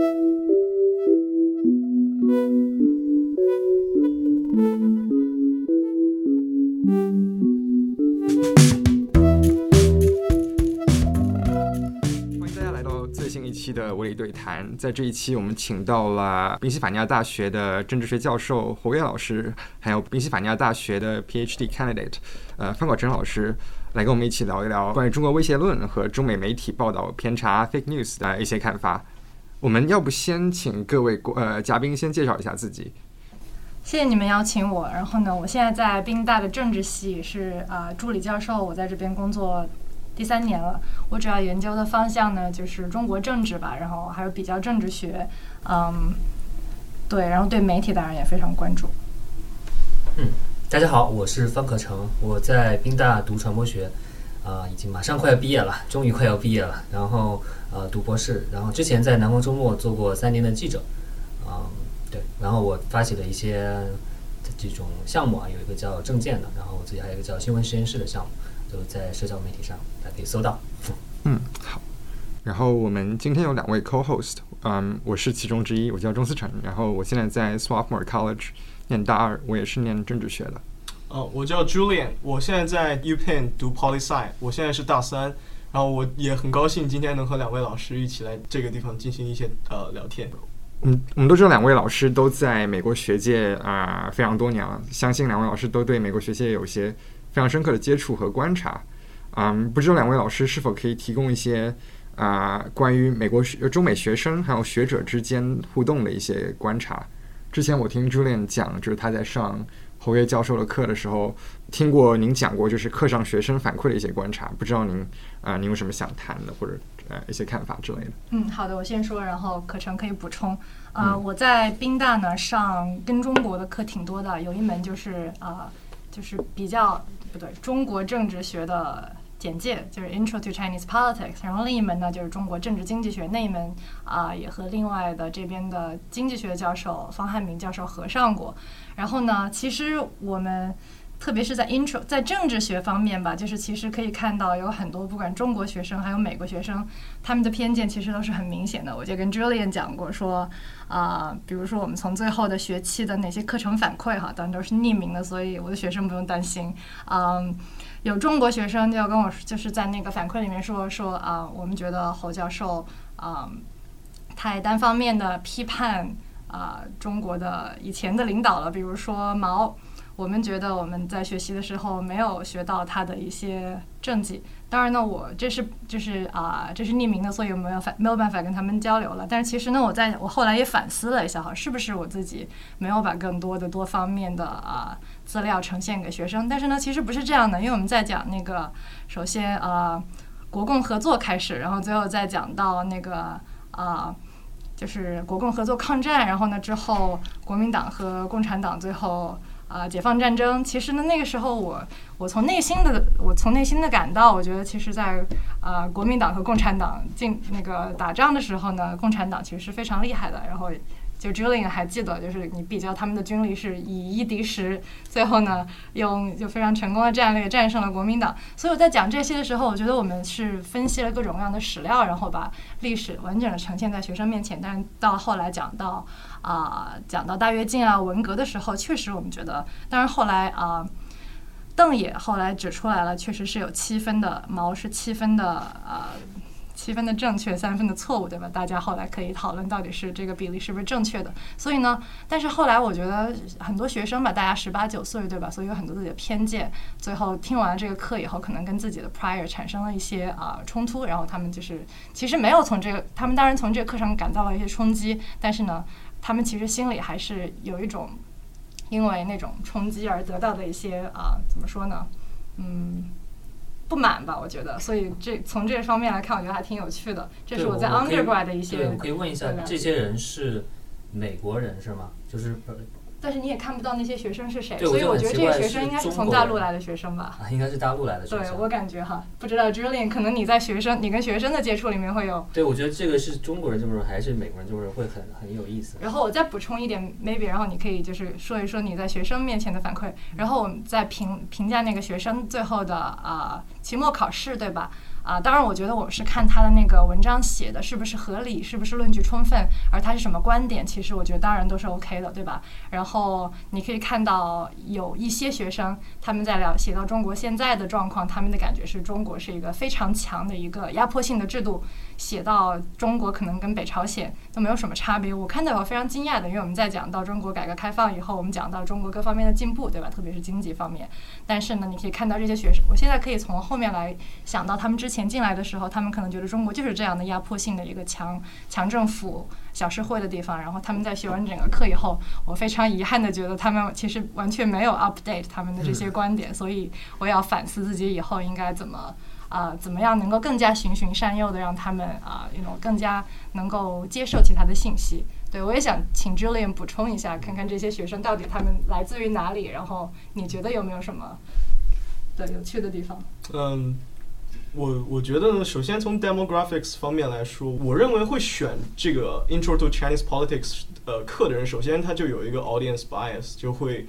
欢迎大家来到最新一期的物理对谈。在这一期，我们请到了宾夕法尼亚大学的政治学教授侯跃老师，还有宾夕法尼亚大学的 PhD candidate，呃，范广成老师，来跟我们一起聊一聊关于中国威胁论和中美媒体报道偏差 （fake news） 的一些看法。我们要不先请各位呃嘉宾先介绍一下自己？谢谢你们邀请我。然后呢，我现在在宾大的政治系是呃助理教授，我在这边工作第三年了。我主要研究的方向呢就是中国政治吧，然后还有比较政治学，嗯，对，然后对媒体当然也非常关注。嗯，大家好，我是方可成，我在宾大读传播学，啊、已经马上快要毕业了，终于快要毕业了。然后呃读博士，然后之前在南方周末做过三年的记者，嗯，对，然后我发起了一些这种项目啊，有一个叫证件的，然后我自己还有一个叫新闻实验室的项目，都在社交媒体上，大家可以搜到。嗯，好。然后我们今天有两位 co-host，嗯，我是其中之一，我叫钟思成。然后我现在在 Swarthmore College 念大二，我也是念政治学的。哦，我叫 Julian，我现在在 UPenn 读 Poli Sci，我现在是大三，然后我也很高兴今天能和两位老师一起来这个地方进行一些呃聊天。嗯，我们都知道两位老师都在美国学界啊、非常多年了，相信两位老师都对美国学界有一些非常深刻的接触和观察。嗯，不知道两位老师是否可以提供一些啊、关于美国学中美学生还有学者之间互动的一些观察。之前我听 Julian 讲，就是他在上侯爷教授的课的时候，听过您讲过，就是课上学生反馈的一些观察。不知道您啊、您有什么想谈的，或者呃一些看法之类的？嗯，好的，我先说，然后可成可以补充。呃，嗯我在宾大呢上跟中国的课挺多的，有一门就是呃，就是比较不对中国政治学的简介，就是 Intro to Chinese Politics。然后另一门呢就是中国政治经济学，那一门啊、也和另外的这边的经济学教授方汉明教授合上过。然后呢，其实我们。特别是在 intro 在政治学方面吧，就是其实可以看到有很多不管中国学生还有美国学生，他们的偏见其实都是很明显的。我就跟 Julian 讲过说，啊、比如说我们从最后的学期的哪些课程反馈哈，当然都是匿名的，所以我的学生不用担心。嗯，有中国学生就要跟我就是在那个反馈里面说说啊、我们觉得侯教授啊、太单方面的批判啊、中国的以前的领导了，比如说毛。我们觉得我们在学习的时候没有学到他的一些政绩。当然呢，我这是就是啊、这是匿名的，所以我没有法没有办法跟他们交流了。但是其实呢，我在我后来也反思了一下哈，是不是我自己没有把更多的多方面的啊、资料呈现给学生？但是呢，其实不是这样的，因为我们在讲那个，首先呃，国共合作开始，然后最后再讲到那个啊。就是国共合作抗战，然后呢之后国民党和共产党最后啊、解放战争。其实呢那个时候我我从内心的我从内心的感到，我觉得其实在啊、国民党和共产党进那个打仗的时候呢，共产党其实是非常厉害的。然后就 Julian 还记得，就是你比较他们的军力是以一敌十，最后呢用就非常成功的战略战胜了国民党。所以我在讲这些的时候，我觉得我们是分析了各种各样的史料，然后把历史完整的呈现在学生面前。但是到后来讲到啊、讲到大跃进啊、文革的时候，确实我们觉得，当然后来啊。邓也后来指出来了，确实是有七分的毛是七分的呃七分的正确，三分的错误，对吧？大家后来可以讨论到底是这个比例是不是正确的。所以呢，但是后来我觉得很多学生吧，大家十八九岁，对吧？所以有很多自己的偏见，最后听完这个课以后，可能跟自己的 prior 产生了一些啊、冲突，然后他们就是其实没有从这个，他们当然从这个课上感到了一些冲击，但是呢，他们其实心里还是有一种因为那种冲击而得到的一些啊、怎么说呢？嗯。不满吧，我觉得，所以这从这方面来看，我觉得还挺有趣的。这是我在我可以 undergrad 的一些对，我可以问一下，这些人是美国人是吗？就是不但是你也看不到那些学生是谁，所以我觉得这个学生应该是从大陆来的学生吧。啊，应该是大陆来的学生。对我感觉哈，不知道 Julian，可能你在学生，你跟学生的接触里面会有。对，我觉得这个是中国人这么说，还是美国人这么说会很很有意思。然后我再补充一点，maybe，然后你可以就是说一说你在学生面前的反馈，然后我们再评评价那个学生最后的啊、期末考试，对吧？啊，当然，我觉得我是看他的那个文章写的是不是合理，是不是论据充分，而他是什么观点，其实我觉得当然都是 OK 的，对吧？然后你可以看到有一些学生他们在聊写到中国现在的状况，他们的感觉是中国是一个非常强的一个压迫性的制度，写到中国可能跟北朝鲜都没有什么差别。我看到我非常惊讶的，因为我们在讲到中国改革开放以后，我们讲到中国各方面的进步，对吧？特别是经济方面。但是呢，你可以看到这些学生，我现在可以从后面来想到他们之前进来的时候，他们可能觉得中国就是这样的压迫性的一个强强政府、小社会的地方。然后他们在学完整个课以后，我非常遗憾的觉得他们其实完全没有 update 他们的这些观点，所以我要反思自己以后应该怎么啊、怎么样能够更加循循善诱的让他们啊，那、种更加能够接受其他的信息。对，我也想请 Julian 补充一下，看看这些学生到底他们来自于哪里，然后你觉得有没有什么对有趣的地方？嗯，我我觉得呢，首先从 demographics 方面来说，我认为会选这个 Intro to Chinese Politics 呃课的人，首先他就有一个 audience bias，就会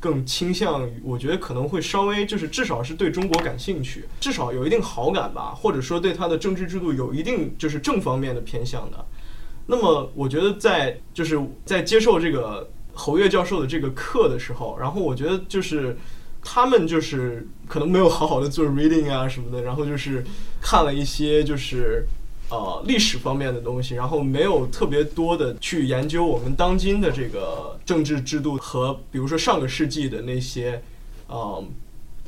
更倾向于，我觉得可能会稍微就是至少是对中国感兴趣，至少有一定好感吧，或者说对他的政治制度有一定就是正方面的偏向的。那么我觉得在就是在接受这个侯越教授的这个课的时候，然后我觉得就是他们就是可能没有好好的做 reading 啊什么的，然后就是看了一些就是呃历史方面的东西，然后没有特别多的去研究我们当今的这个政治制度和比如说上个世纪的那些呃，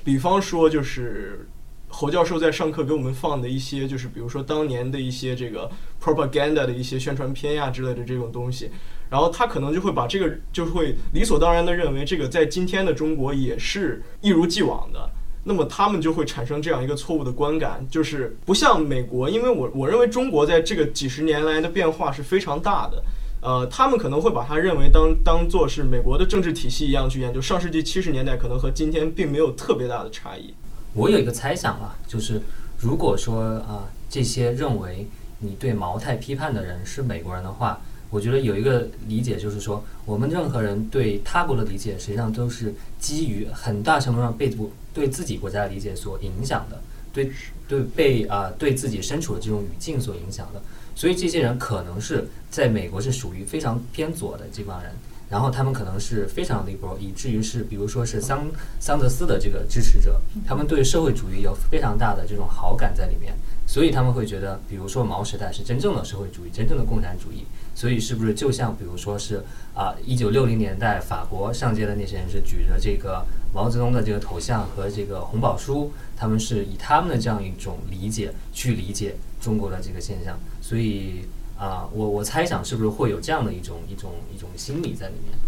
比方说就是。侯教授在上课给我们放的一些，就是比如说当年的一些这个 propaganda 的一些宣传片呀之类的这种东西，然后他可能就会把这个就会理所当然的认为这个在今天的中国也是一如既往的，那么他们就会产生这样一个错误的观感，就是不像美国，因为我我认为中国在这个几十年来的变化是非常大的，呃，他们可能会把它认为当当做是美国的政治体系一样去研究，上世纪七十年代可能和今天并没有特别大的差异。我有一个猜想啊，就是如果说啊、这些认为你对毛太批判的人是美国人的话，我觉得有一个理解就是说，我们任何人对他国的理解，实际上都是基于很大程度上被不对自己国家的理解所影响的，对对被啊、对自己身处的这种语境所影响的。所以这些人可能是在美国是属于非常偏左的这帮人，然后他们可能是非常 liberal，以至于是比如说是桑桑德斯的这个支持者，他们对社会主义有非常大的这种好感在里面，所以他们会觉得，比如说毛时代是真正的社会主义，真正的共产主义。所以是不是就像比如说是啊，一九六零年代法国上街的那些人是举着这个毛泽东的这个头像和这个红宝书，他们是以他们的这样一种理解去理解中国的这个现象，所以啊，我我猜想是不是会有这样的一种一种一种心理在里面。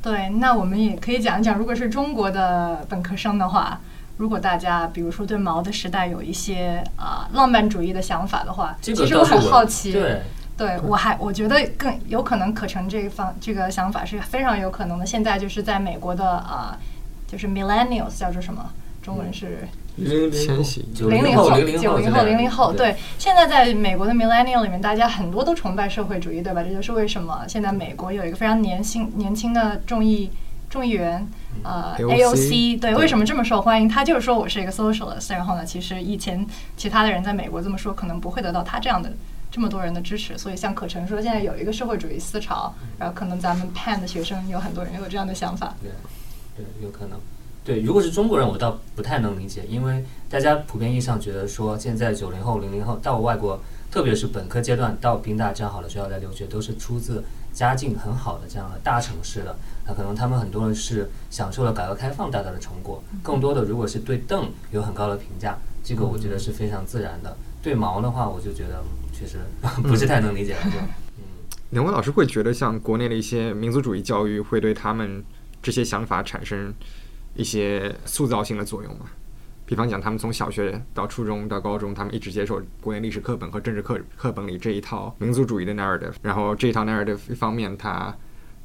对，那我们也可以讲一讲，如果是中国的本科生的话，如果大家比如说对毛的时代有一些啊、浪漫主义的想法的话，其实我很好奇，对，对我还我觉得更有可能可成这一方这个想法是非常有可能的。现在就是在美国的啊、就是 millennials 叫做什么？中文是零零千禧九零后、九零后、零零后，对对。现在在美国的 millennial 里面，大家很多都崇拜社会主义，对吧？这就是为什么现在美国有一个非常年轻年轻的众议众议员，呃 AOC，AOC，对，为什么这么受欢迎？他就是说我是一个 socialist，然后呢，其实以前其他的人在美国这么说，可能不会得到他这样的这么多人的支持。所以像可成说，现在有一个社会主义思潮，然后可能咱们 Penn 的学生有很多人有这样的想法。对，对，有可能。对，如果是中国人，我倒不太能理解，因为大家普遍意义上觉得说，现在九零后、零零后到外国，特别是本科阶段到宾大这样好的学校来留学，都是出自家境很好的这样的大城市的。那可能他们很多人是享受了改革开放带来的成果，更多的如果是对邓有很高的评价，这个我觉得是非常自然的。对毛的话，我就觉得嗯确实不是太能理解了。就嗯，两位老师会觉得，像国内的一些民族主义教育会对他们这些想法产生一些塑造性的作用吗？比方讲，他们从小学到初中到高中，他们一直接受国内历史课本和政治课课本里这一套民族主义的 narrative，然后这一套 narrative 一方面它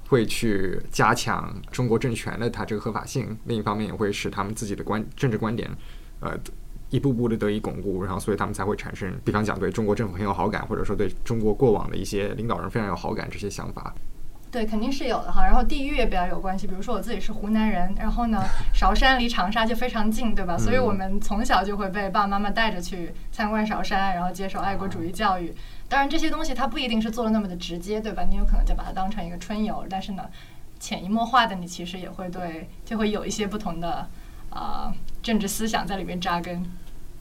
会去加强中国政权的它这个合法性，另一方面也会使他们自己的观政治观点，呃。一步步的得以巩固，然后所以他们才会产生，比方讲对中国政府很有好感，或者说对中国过往的一些领导人非常有好感这些想法。对，肯定是有的哈。然后地域也比较有关系，比如说我自己是湖南人，然后呢，韶山离长沙就非常近，对吧？所以我们从小就会被爸爸妈妈带着去参观韶山，然后接受爱国主义教育。当然，这些东西它不一定是做的那么的直接，对吧？你有可能就把它当成一个春游，但是呢，潜移默化的，你其实也会对，就会有一些不同的啊、政治思想在里面扎根。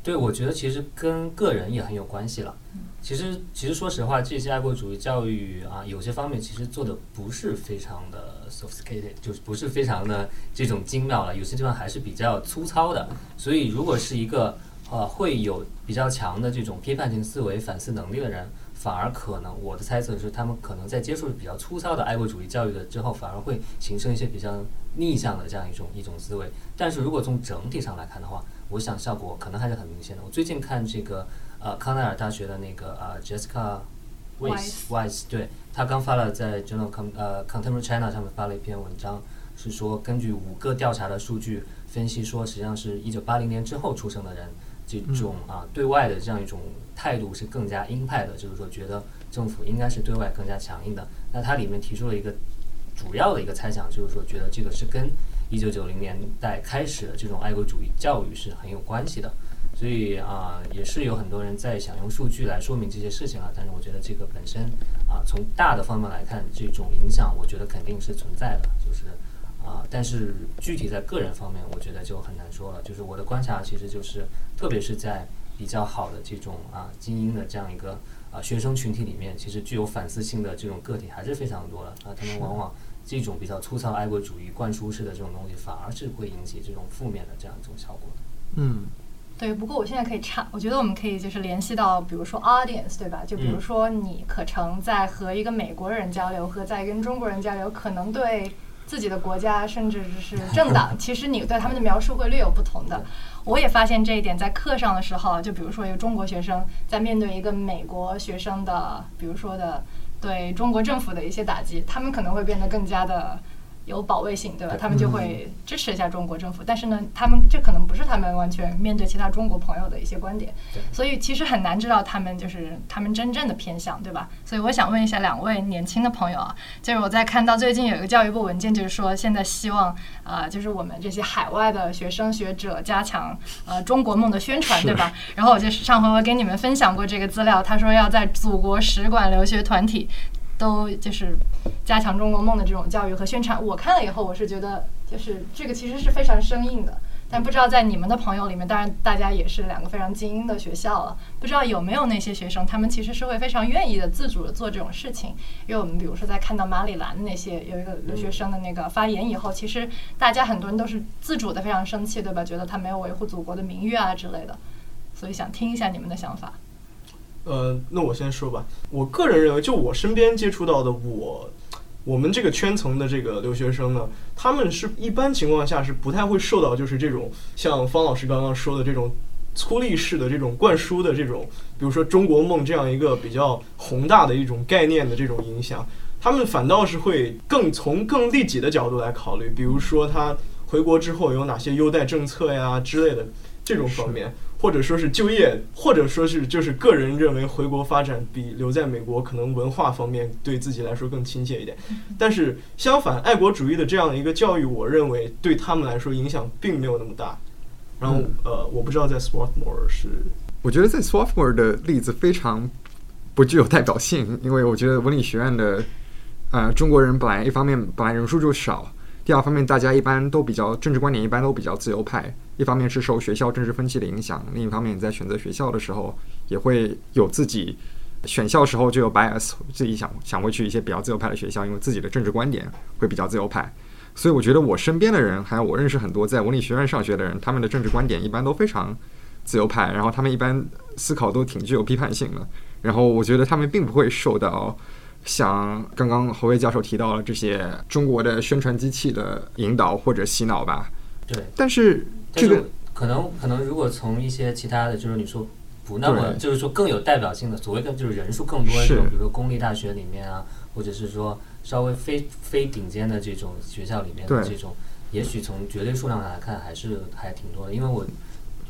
对，我觉得其实跟个人也很有关系了。其实，其实说实话，这些爱国主义教育啊，有些方面其实做的不是非常的 sophisticated，就是不是非常的这种精妙了，有些地方还是比较粗糙的。所以，如果是一个呃会有比较强的这种批判性思维、反思能力的人，反而可能我的猜测是，他们可能在接触比较粗糙的爱国主义教育的之后，反而会形成一些比较逆向的这样一种一种思维。但是如果从整体上来看的话，我想效果可能还是很明显的。我最近看这个呃康奈尔大学的那个呃 Jessica Weiss Weiss，对他刚发了在 Journal Com 呃 Contemporary China 上面发了一篇文章，是说根据五个调查的数据分析说，实际上是一九八零年之后出生的人，这种啊对外的这样一种态度是更加鹰派的，就是说觉得政府应该是对外更加强硬的。那它里面提出了一个主要的一个猜想，就是说觉得这个是跟一九九零年代开始的这种爱国主义教育是很有关系的。所以啊、也是有很多人在想用数据来说明这些事情啊。但是我觉得这个本身啊、从大的方面来看，这种影响我觉得肯定是存在的，就是啊、但是具体在个人方面，我觉得就很难说了。就是我的观察，其实就是特别是在比较好的这种啊精英的这样一个啊学生群体里面，其实具有反思性的这种个体还是非常多的啊。他们往往这种比较粗糙爱国主义灌输式的这种东西，反而是会引起这种负面的这样一种效果的。嗯，对，不过我现在可以插，我觉得我们可以就是联系到，比如说 audience，对吧？就比如嗯说你可成在和一个美国人交流和在跟中国人交流，可能对自己的国家甚至是政党，其实你对他们的描述会略有不同的。我也发现这一点，在课上的时候，就比如说一个中国学生在面对一个美国学生的，比如说的对中国政府的一些打击，他们可能会变得更加的有保卫性，对吧？他们就会支持一下中国政府，但是呢，他们这可能不是他们完全面对其他中国朋友的一些观点，所以其实很难知道他们就是他们真正的偏向，对吧？所以我想问一下两位年轻的朋友啊，就是我在看到最近有一个教育部文件，就是说现在希望呃，就是我们这些海外的学生学者加强呃中国梦的宣传，对吧？然后我就是上回我给你们分享过这个资料，他说要在祖国使馆留学团体都就是加强中国梦的这种教育和宣传。我看了以后，我是觉得就是这个其实是非常生硬的。但不知道在你们的朋友里面，当然大家也是两个非常精英的学校了，不知道有没有那些学生，他们其实是会非常愿意的、自主的做这种事情。因为我们比如说在看到马里兰那些有一个留学生的那个发言以后，其实大家很多人都是自主的，非常生气，对吧？觉得他没有维护祖国的名誉啊之类的。所以想听一下你们的想法。呃，那我先说吧。我个人认为，就我身边接触到的我，我们这个圈层的这个留学生呢，他们是一般情况下是不太会受到就是这种像方老师刚刚说的这种粗粝式的这种灌输的这种，比如说中国梦这样一个比较宏大的一种概念的这种影响，他们反倒是会更从更利己的角度来考虑，比如说他回国之后有哪些优待政策呀之类的这种方面。或者说是就业，或者说是就是个人认为回国发展比留在美国可能文化方面对自己来说更亲切一点。但是相反，爱国主义的这样一个教育，我认为对他们来说影响并没有那么大。然后嗯呃，我不知道在 Swarthmore 是我觉得在 Swarthmore 的例子非常不具有代表性，因为我觉得文理学院的呃中国人本来一方面本来人数就少，第二方面大家一般都比较政治观点一般都比较自由派，一方面是受学校政治风气的影响，另一方面你在选择学校的时候也会有自己。选校时候就有 bias，自己想想会去一些比较自由派的学校，因为自己的政治观点会比较自由派。所以我觉得我身边的人，还有我认识很多在文理学院上学的人，他们的政治观点一般都非常自由派，然后他们一般思考都挺具有批判性的。然后我觉得他们并不会受到像刚刚侯威教授提到了这些中国的宣传机器的引导或者洗脑吧。对，但是这个可能可能如果从一些其他的，就是你说不那么，就是说更有代表性的，所谓的就是人数更多的种，比如说公立大学里面啊，或者是说稍微非非顶尖的这种学校里面的这种，也许从绝对数量上来看还是还挺多的。因为我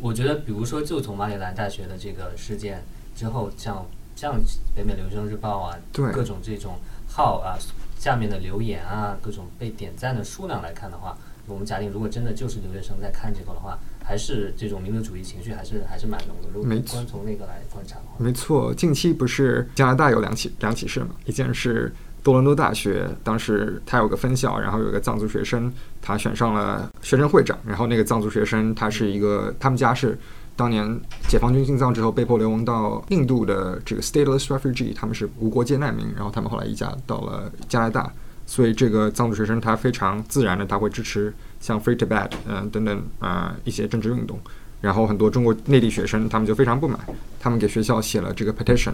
我觉得，比如说就从马里兰大学的这个事件之后，像像北美留学生日报啊，对各种这种号啊，下面的留言啊，各种被点赞的数量来看的话，我们假定如果真的就是留学生在看这个的话，还是这种民族主义情绪还是还是蛮浓的。如果光从那个来观察的话，没错，近期不是加拿大有两起两起事嘛？一件是多伦多大学，当时他有个分校，然后有个藏族学生，他选上了学生会长，然后那个藏族学生他是一个，他们家是当年解放军进藏之后被迫流亡到印度的这个 stateless refugee，他们是无国界难民，然后他们后来移家到了加拿大，所以这个藏族学生他非常自然的他会支持像 Free Tibet 嗯、等等啊、一些政治运动。然后很多中国内地学生他们就非常不满，他们给学校写了这个 petition，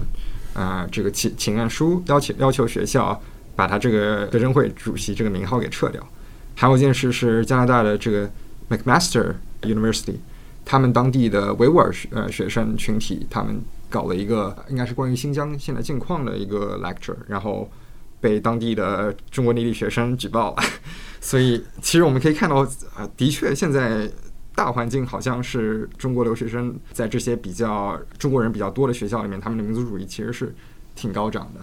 啊、这个请请愿书，要求要求学校把他这个学生会主席这个名号给撤掉。还有一件事是加拿大的这个 McMaster University，他们当地的维吾尔学呃学生群体，他们搞了一个应该是关于新疆现在境况的一个 lecture，然后被当地的中国内地学生举报了。所以其实我们可以看到，啊、的确现在大环境好像是中国留学生在这些比较中国人比较多的学校里面，他们的民族主义其实是挺高涨的。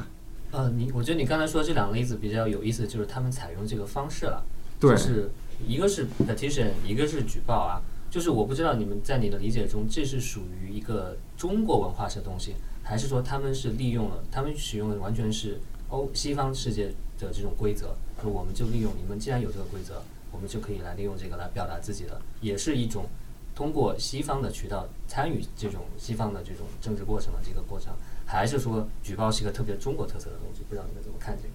呃，你我觉得你刚才说这两个例子比较有意思，就是他们采用这个方式了，对就是一个是 petition，一个是举报啊。就是我不知道你们在你的理解中，这是属于一个中国文化的东西，还是说他们是利用了，他们使用的完全是欧西方世界的这种规则，就我们就利用你们既然有这个规则，我们就可以来利用这个来表达自己的，也是一种通过西方的渠道参与这种西方的这种政治过程的这个过程，还是说举报是一个特别中国特色的东西？不知道你们怎么看这个？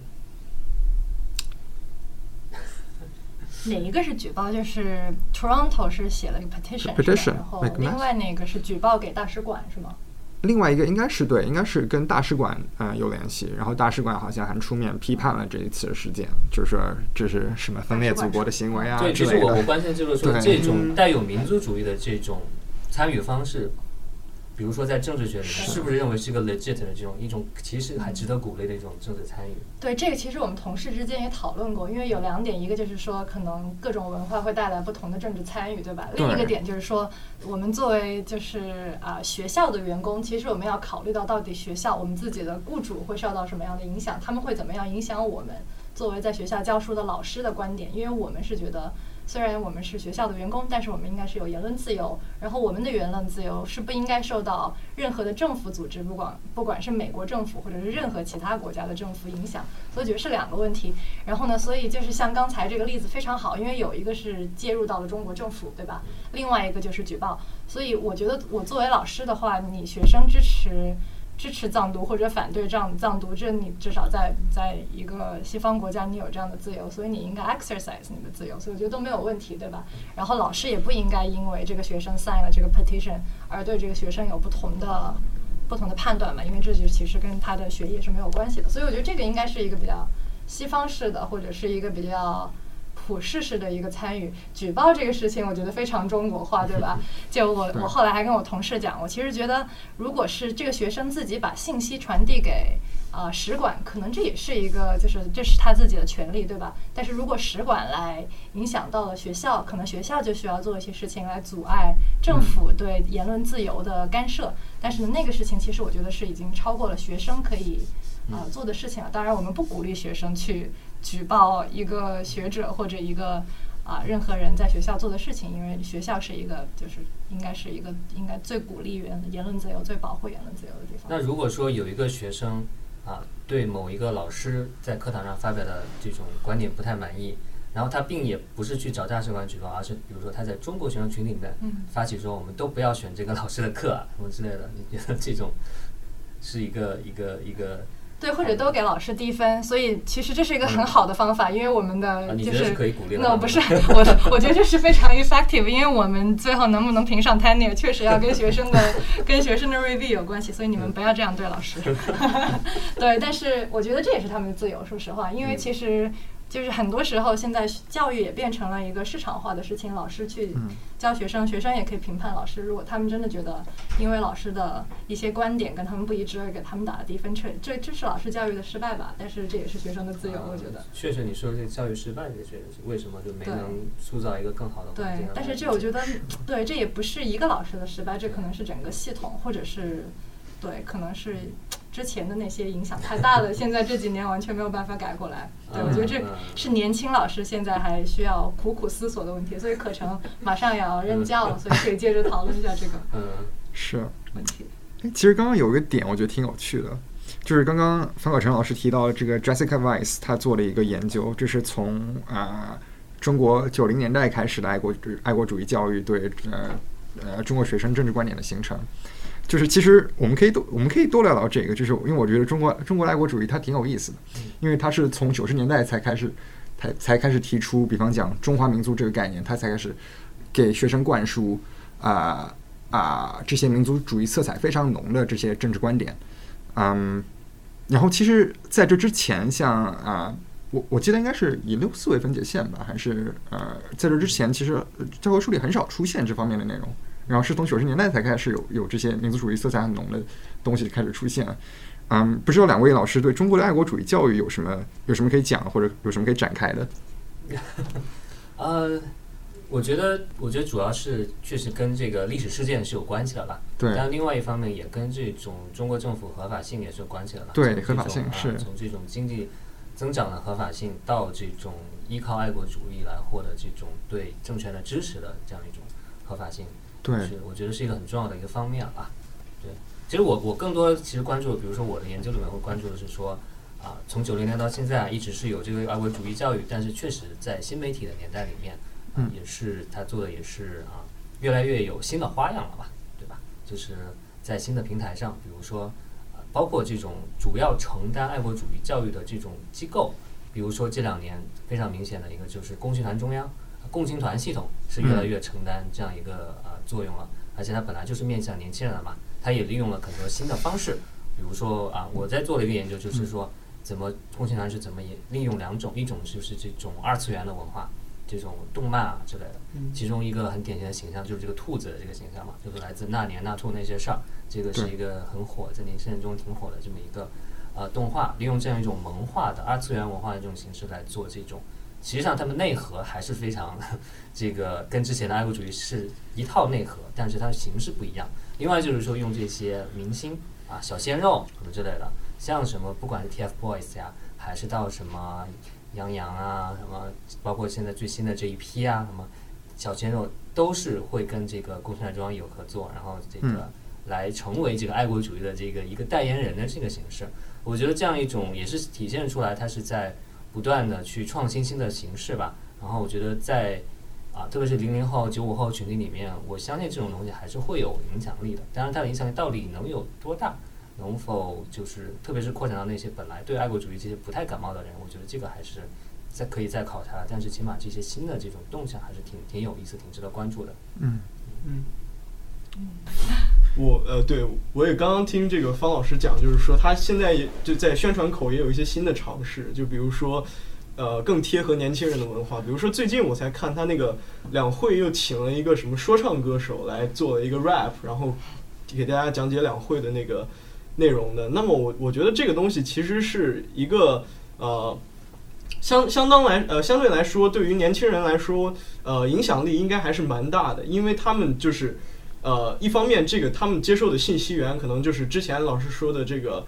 哪一个是举报？就是 Toronto 是写了一个 petition，Petition，是吧然后另外那个是举报给大使馆是吗？另外一个应该是对，应该是跟大使馆嗯、呃有联系，然后大使馆好像还出面批判了这一次的事件，就是说这是什么分裂祖国的行为啊对，之类其实我我。关心就是说这种带有民族主义的这种参与方式，比如说在政治学里面，是不是认为是一个 legit 的这种一种其实还值得鼓励的一种政治参与？对，这个其实我们同事之间也讨论过，因为有两点，一个就是说可能各种文化会带来不同的政治参与，对吧？另一个点就是说，我们作为就是啊、学校的员工，其实我们要考虑到到底学校我们自己的雇主会受到什么样的影响，他们会怎么样影响我们作为在学校教书的老师的观点，因为我们是觉得。虽然我们是学校的员工，但是我们应该是有言论自由。然后我们的言论自由是不应该受到任何的政府组织，不管不管是美国政府或者是任何其他国家的政府影响。所以觉得是两个问题。然后呢，所以就是像刚才这个例子非常好，因为有一个是介入到了中国政府，对吧？另外一个就是举报。所以我觉得我作为老师的话，你学生支持。支持藏独或者反对藏藏独，这你至少在在一个西方国家，你有这样的自由，所以你应该 exercise 你的自由，所以我觉得都没有问题，对吧？然后老师也不应该因为这个学生 sign 了这个 petition 而对这个学生有不同的不同的判断嘛，因为这就其实跟他的学业是没有关系的，所以我觉得这个应该是一个比较西方式的，或者是一个比较。普世式的一个参与，举报这个事情，我觉得非常中国化，对吧？就我我后来还跟我同事讲，我其实觉得，如果是这个学生自己把信息传递给啊、呃使馆，可能这也是一个，就是这是他自己的权利，对吧？但是如果使馆来影响到了学校，可能学校就需要做一些事情来阻碍政府对言论自由的干涉。但是呢，那个事情其实我觉得是已经超过了学生可以啊、呃做的事情了。当然，我们不鼓励学生去举报一个学者或者一个啊、任何人在学校做的事情，因为学校是一个就是应该是一个应该最鼓励言言论自由、最保护言论自由的地方。那如果说有一个学生啊，对某一个老师在课堂上发表的这种观点不太满意，然后他并也不是去找大使馆举报，而是比如说他在中国学生群里面嗯发起说我们都不要选这个老师的课啊什么之类的，你觉得这种是一个一个一个对，或者都给老师低分，所以其实这是一个很好的方法，因为我们的就是可以鼓励？那不是 我，我觉得这是非常 effective，因为我们最后能不能评上 tenure，确实要跟学生的 跟学生的 review 有关系，所以你们不要这样对老师。对，但是我觉得这也是他们的自由，说实话，因为其实就是很多时候现在教育也变成了一个市场化的事情，老师去嗯教学生，学生也可以评判老师。如果他们真的觉得因为老师的一些观点跟他们不一致而给他们打了低分，这这这是老师教育的失败吧？但是这也是学生的自由，我觉得。确实，你说这个教育失败，这个确实是为什么就没对能塑造一个更好的环境对，但是这我觉得，对，这也不是一个老师的失败，这可能是整个系统，或者是，对，可能是之前的那些影响太大了，现在这几年完全没有办法改过来。对，我觉得这是年轻老师现在还需要苦苦思索的问题。所以可成马上也要任教了，所以可以接着讨论一下这个 嗯是。问题。哎，其实刚刚有一个点，我觉得挺有趣的，就是刚刚方可成老师提到这个 Jessica Weiss，他做了一个研究，这是从啊、中国九零年代开始的爱国主爱国主义教育对呃呃中国学生政治观点的形成。就是其实我们可以多我们可以多聊聊这个，就是因为我觉得中国中国爱国主义它挺有意思的，因为它是从九十年代才开始才才开始提出，比方讲中华民族这个概念，它才开始给学生灌输啊啊、这些民族主义色彩非常浓的这些政治观点，嗯，然后其实在这之前像，啊。我我记得应该是以六四为分界线吧，还是呃，在这之前，其实呃教科书里很少出现这方面的内容。然后是从九十年代才开始有有这些民族主义色彩很浓的东西开始出现。嗯，不知道两位老师对中国的爱国主义教育有什么有什么可以讲，或者有什么可以展开的？呃，我觉得，我觉得主要是确实跟这个历史事件是有关系的吧。对但另外一方面也跟这种中国政府合法性也是有关系的吧。对合法性是从这种经济增长的合法性到这种依靠爱国主义来获得这种对政权的支持的这样一种合法性，对是我觉得是一个很重要的一个方面啊。对，其实我我更多其实关注，比如说我的研究里面会关注的是说。啊，从九零年到现在，一直是有这个爱国主义教育，但是确实在新媒体的年代里面，啊嗯也是他做的也是啊，越来越有新的花样了吧，对吧？就是在新的平台上，比如说，呃，包括这种主要承担爱国主义教育的这种机构，比如说这两年非常明显的一个就是共青团中央，呃共青团系统是越来越承担这样一个呃作用了，而且它本来就是面向年轻人的嘛，它也利用了很多新的方式，比如说啊，我在做了一个研究，就是说怎么共青团是怎么也利用两种，一种就是这种二次元的文化，这种动漫啊之类的，其中一个很典型的形象就是这个兔子的这个形象嘛，就是来自那年那兔那些事儿，这个是一个很火，在年轻人中挺火的这么一个呃动画，利用这样一种萌化的二次元文化的这种形式来做这种，实际上他们内核还是非常这个跟之前的爱国主义是一套内核，但是它的形式不一样。另外就是说用这些明星啊、小鲜肉什么之类的，像什么不管是 TFBOYS 呀，还是到什么杨洋啊，什么包括现在最新的这一批啊，什么小鲜肉都是会跟这个共青团中央有合作，然后这个嗯来成为这个爱国主义的这个一个代言人的这个形式。我觉得这样一种也是体现出来，它是在不断的去创新新的形式吧。然后我觉得在啊，特别是零零后、九五后群体里面，我相信这种东西还是会有影响力的。当然，它的影响力到底能有多大，能否就是特别是扩展到那些本来对爱国主义这些不太感冒的人，我觉得这个还是再可以再考察。但是起码这些新的这种动向还是挺挺有意思、挺值得关注的。嗯 我呃，对我也刚刚听这个方老师讲，就是说他现在也就在宣传口也有一些新的尝试，就比如说。呃，更贴合年轻人的文化，比如说最近我才看他那个两会又请了一个什么说唱歌手来做了一个 rap，然后给大家讲解两会的那个内容的。那么我我觉得这个东西其实是一个呃相相当来呃相对来说，对于年轻人来说，呃影响力应该还是蛮大的，因为他们就是呃一方面这个他们接受的信息源可能就是之前老师说的这个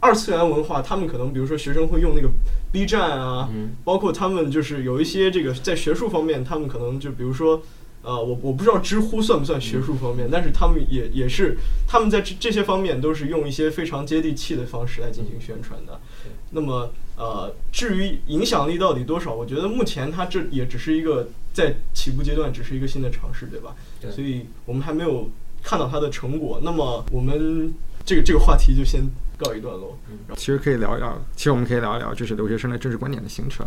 二次元文化，他们可能比如说学生会用那个 B 站啊，嗯。包括他们就是有一些这个在学术方面，他们可能就比如说，呃，我我不知道知乎算不算学术方面，但是他们也也是他们在这这些方面都是用一些非常接地气的方式来进行宣传的对。那么呃，至于影响力到底多少，我觉得目前它这也只是一个在起步阶段，只是一个新的尝试，对吧？对所以我们还没有看到它的成果。那么我们这个这个话题就先告一段落。其实可以聊一聊，其实我们可以聊一聊，就是留学生的政治观点的形成。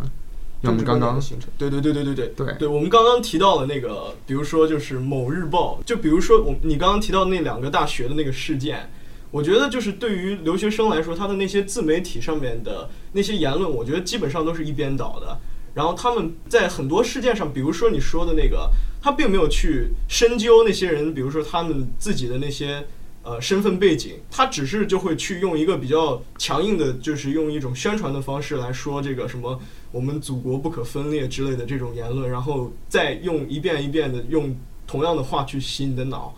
我们刚刚形成。对对对对对对对对，我们刚刚提到了那个，比如说就是某日报，就比如说我你刚刚提到那两个大学的那个事件，我觉得就是对于留学生来说，他的那些自媒体上面的那些言论，我觉得基本上都是一边倒的。然后他们在很多事件上，比如说你说的那个，他并没有去深究那些人，比如说他们自己的那些。呃身份背景，他只是就会去用一个比较强硬的，就是用一种宣传的方式来说这个什么我们祖国不可分裂之类的这种言论，然后再用一遍一遍的用同样的话去洗你的脑。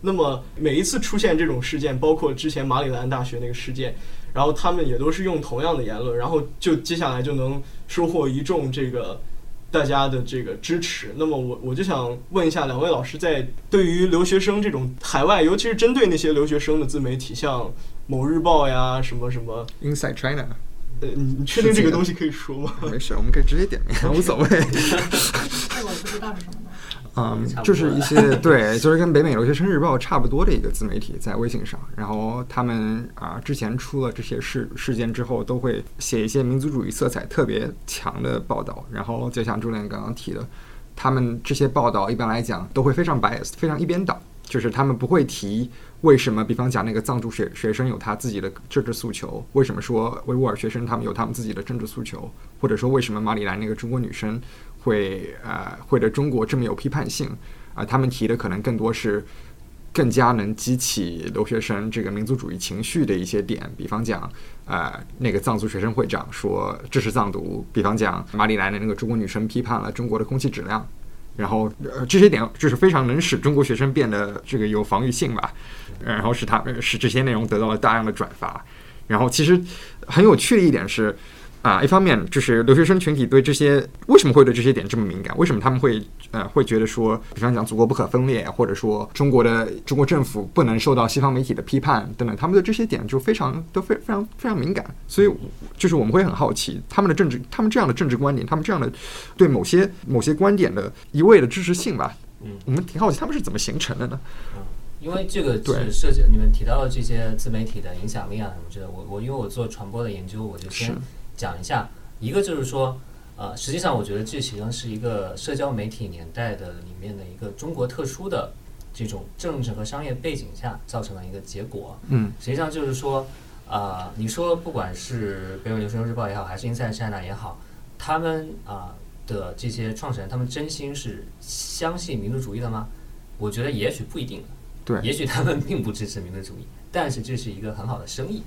那么每一次出现这种事件，包括之前马里兰大学那个事件，然后他们也都是用同样的言论，然后就接下来就能收获一众这个大家的这个支持。那么我我就想问一下两位老师，在对于留学生这种海外，尤其是针对那些留学生的自媒体，像某日报呀什么什么，Inside China，呃，你你确定这个东西可以说吗？没事，我们可以直接点名，无所谓。这个我不知道是什么东西。嗯就是一些 对，就是跟北美留学生日报差不多的一个自媒体，在微信上。然后他们啊，之前出了这些事事件之后，都会写一些民族主义色彩特别强的报道。然后就像朱连刚刚提的，他们这些报道一般来讲都会非常 biased，非常一边倒，就是他们不会提为什么，比方讲那个藏族学学生有他自己的政治诉求，为什么说维吾尔学生他们有他们自己的政治诉求，或者说为什么马里兰那个中国女生会呃会对中国这么有批判性啊、他们提的可能更多是更加能激起留学生这个民族主义情绪的一些点，比方讲，呃，那个藏族学生会长说支持藏独，比方讲马里兰的那个中国女生批判了中国的空气质量，然后呃这些点就是非常能使中国学生变得这个有防御性吧，然后使他们使这些内容得到了大量的转发，然后其实很有趣的一点是。啊，一方面就是留学生群体对这些为什么会对这些点这么敏感？为什么他们会呃会觉得说，比方讲祖国不可分裂，或者说中国的中国政府不能受到西方媒体的批判等等，他们对这些点就非常都非非常非常敏感。所以就是我们会很好奇他们的政治，他们这样的政治观点，他们这样的对某些某些观点的一味的支持性吧。嗯我们挺好奇他们是怎么形成的呢？嗯因为这个对是涉及你们提到的这些自媒体的影响力啊什么之类的，我我因为我做传播的研究，我就先是讲一下。一个就是说，呃，实际上我觉得这实际上是一个社交媒体年代的里面的一个中国特殊的这种政治和商业背景下造成的一个结果。嗯实际上就是说，啊，你说不管是北美留学生日报也好，还是 Inside China 也好，他们啊、的这些创始人，他们真心是相信民族主义的吗？我觉得也许不一定。对也许他们并不支持民族主义，但是这是一个很好的生意，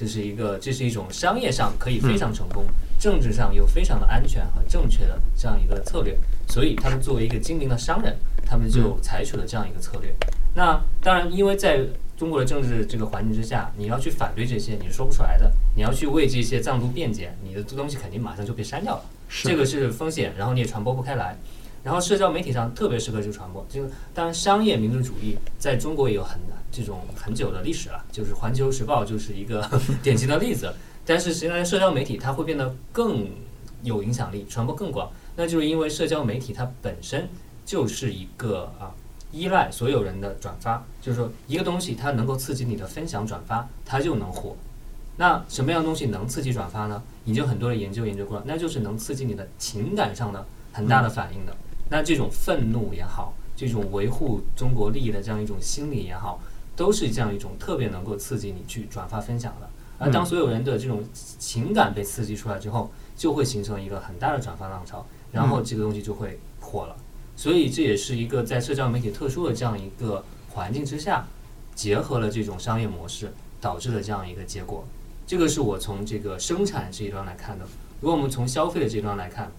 这是一个这是一种商业上可以非常成功，政治上又非常的安全和正确的这样一个策略。所以他们作为一个精明的商人，他们就采取了这样一个策略。那当然，因为在中国的政治这个环境之下，你要去反对这些，你是说不出来的。你要去为这些藏独辩解，你的东西肯定马上就被删掉了。这个是风险，然后你也传播不开来。然后社交媒体上特别适合去传播，这个当然商业民族主义在中国也有很这种很久的历史了，就是《环球时报》就是一个 典型的例子。但是现在，社交媒体它会变得更有影响力，传播更广，那就是因为社交媒体它本身就是一个啊依赖所有人的转发，就是说一个东西它能够刺激你的分享转发，它就能火。那什么样的东西能刺激转发呢？已经很多的研究研究过了，那就是能刺激你的情感上的很大的反应的。那这种愤怒也好，这种维护中国利益的这样一种心理也好，都是这样一种特别能够刺激你去转发分享的。而当所有人的这种情感被刺激出来之后，就会形成一个很大的转发浪潮，然后这个东西就会火了。所以这也是一个在社交媒体特殊的这样一个环境之下，结合了这种商业模式，导致的这样一个结果。这个是我从这个生产这一端来看的。如果我们从消费的这一端来看，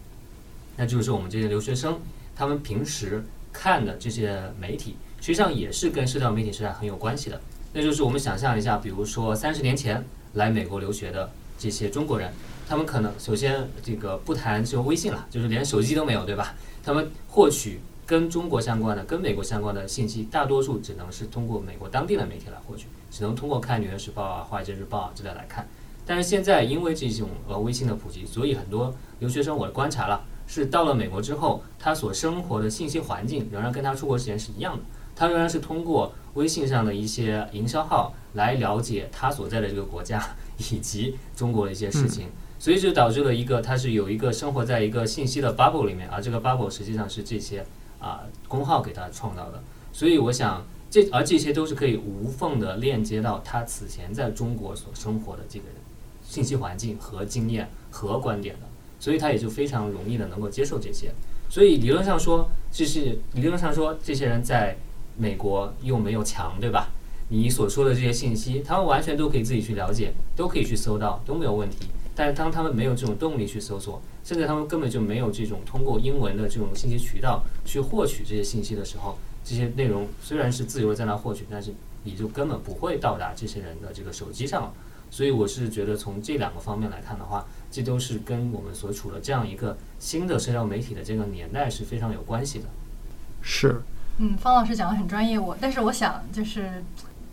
那就是我们这些留学生他们平时看的这些媒体，实际上也是跟社交媒体时代很有关系的。那就是我们想象一下，比如说三十年前来美国留学的这些中国人，他们可能首先这个不谈这个微信了，就是连手机都没有，对吧？他们获取跟中国相关的、跟美国相关的信息，大多数只能是通过美国当地的媒体来获取，只能通过看《纽约时报》啊、《华尔街日报》啊之类来看。但是现在因为这种呃微信的普及，所以很多留学生我观察了，是到了美国之后，他所生活的信息环境仍然跟他出国之前是一样的，他仍然是通过微信上的一些营销号来了解他所在的这个国家以及中国的一些事情。所以就导致了一个，他是有一个生活在一个信息的 bubble 里面，而这个 bubble 实际上是这些啊、公号给他创造的。所以我想，这而这些都是可以无缝的链接到他此前在中国所生活的这个信息环境和经验和观点的，所以他也就非常容易的能够接受这些。所以理论上说，这是理论上说，这些人在美国又没有墙，对吧？你所说的这些信息，他们完全都可以自己去了解，都可以去搜到，都没有问题。但是当他们没有这种动力去搜索，甚至他们根本就没有这种通过英文的这种信息渠道去获取这些信息的时候，这些内容虽然是自由在那获取，但是你就根本不会到达这些人的这个手机上。所以我是觉得从这两个方面来看的话，这都是跟我们所处的这样一个新的社交媒体的这个年代是非常有关系的。是，嗯，方老师讲的很专业，我但是我想就是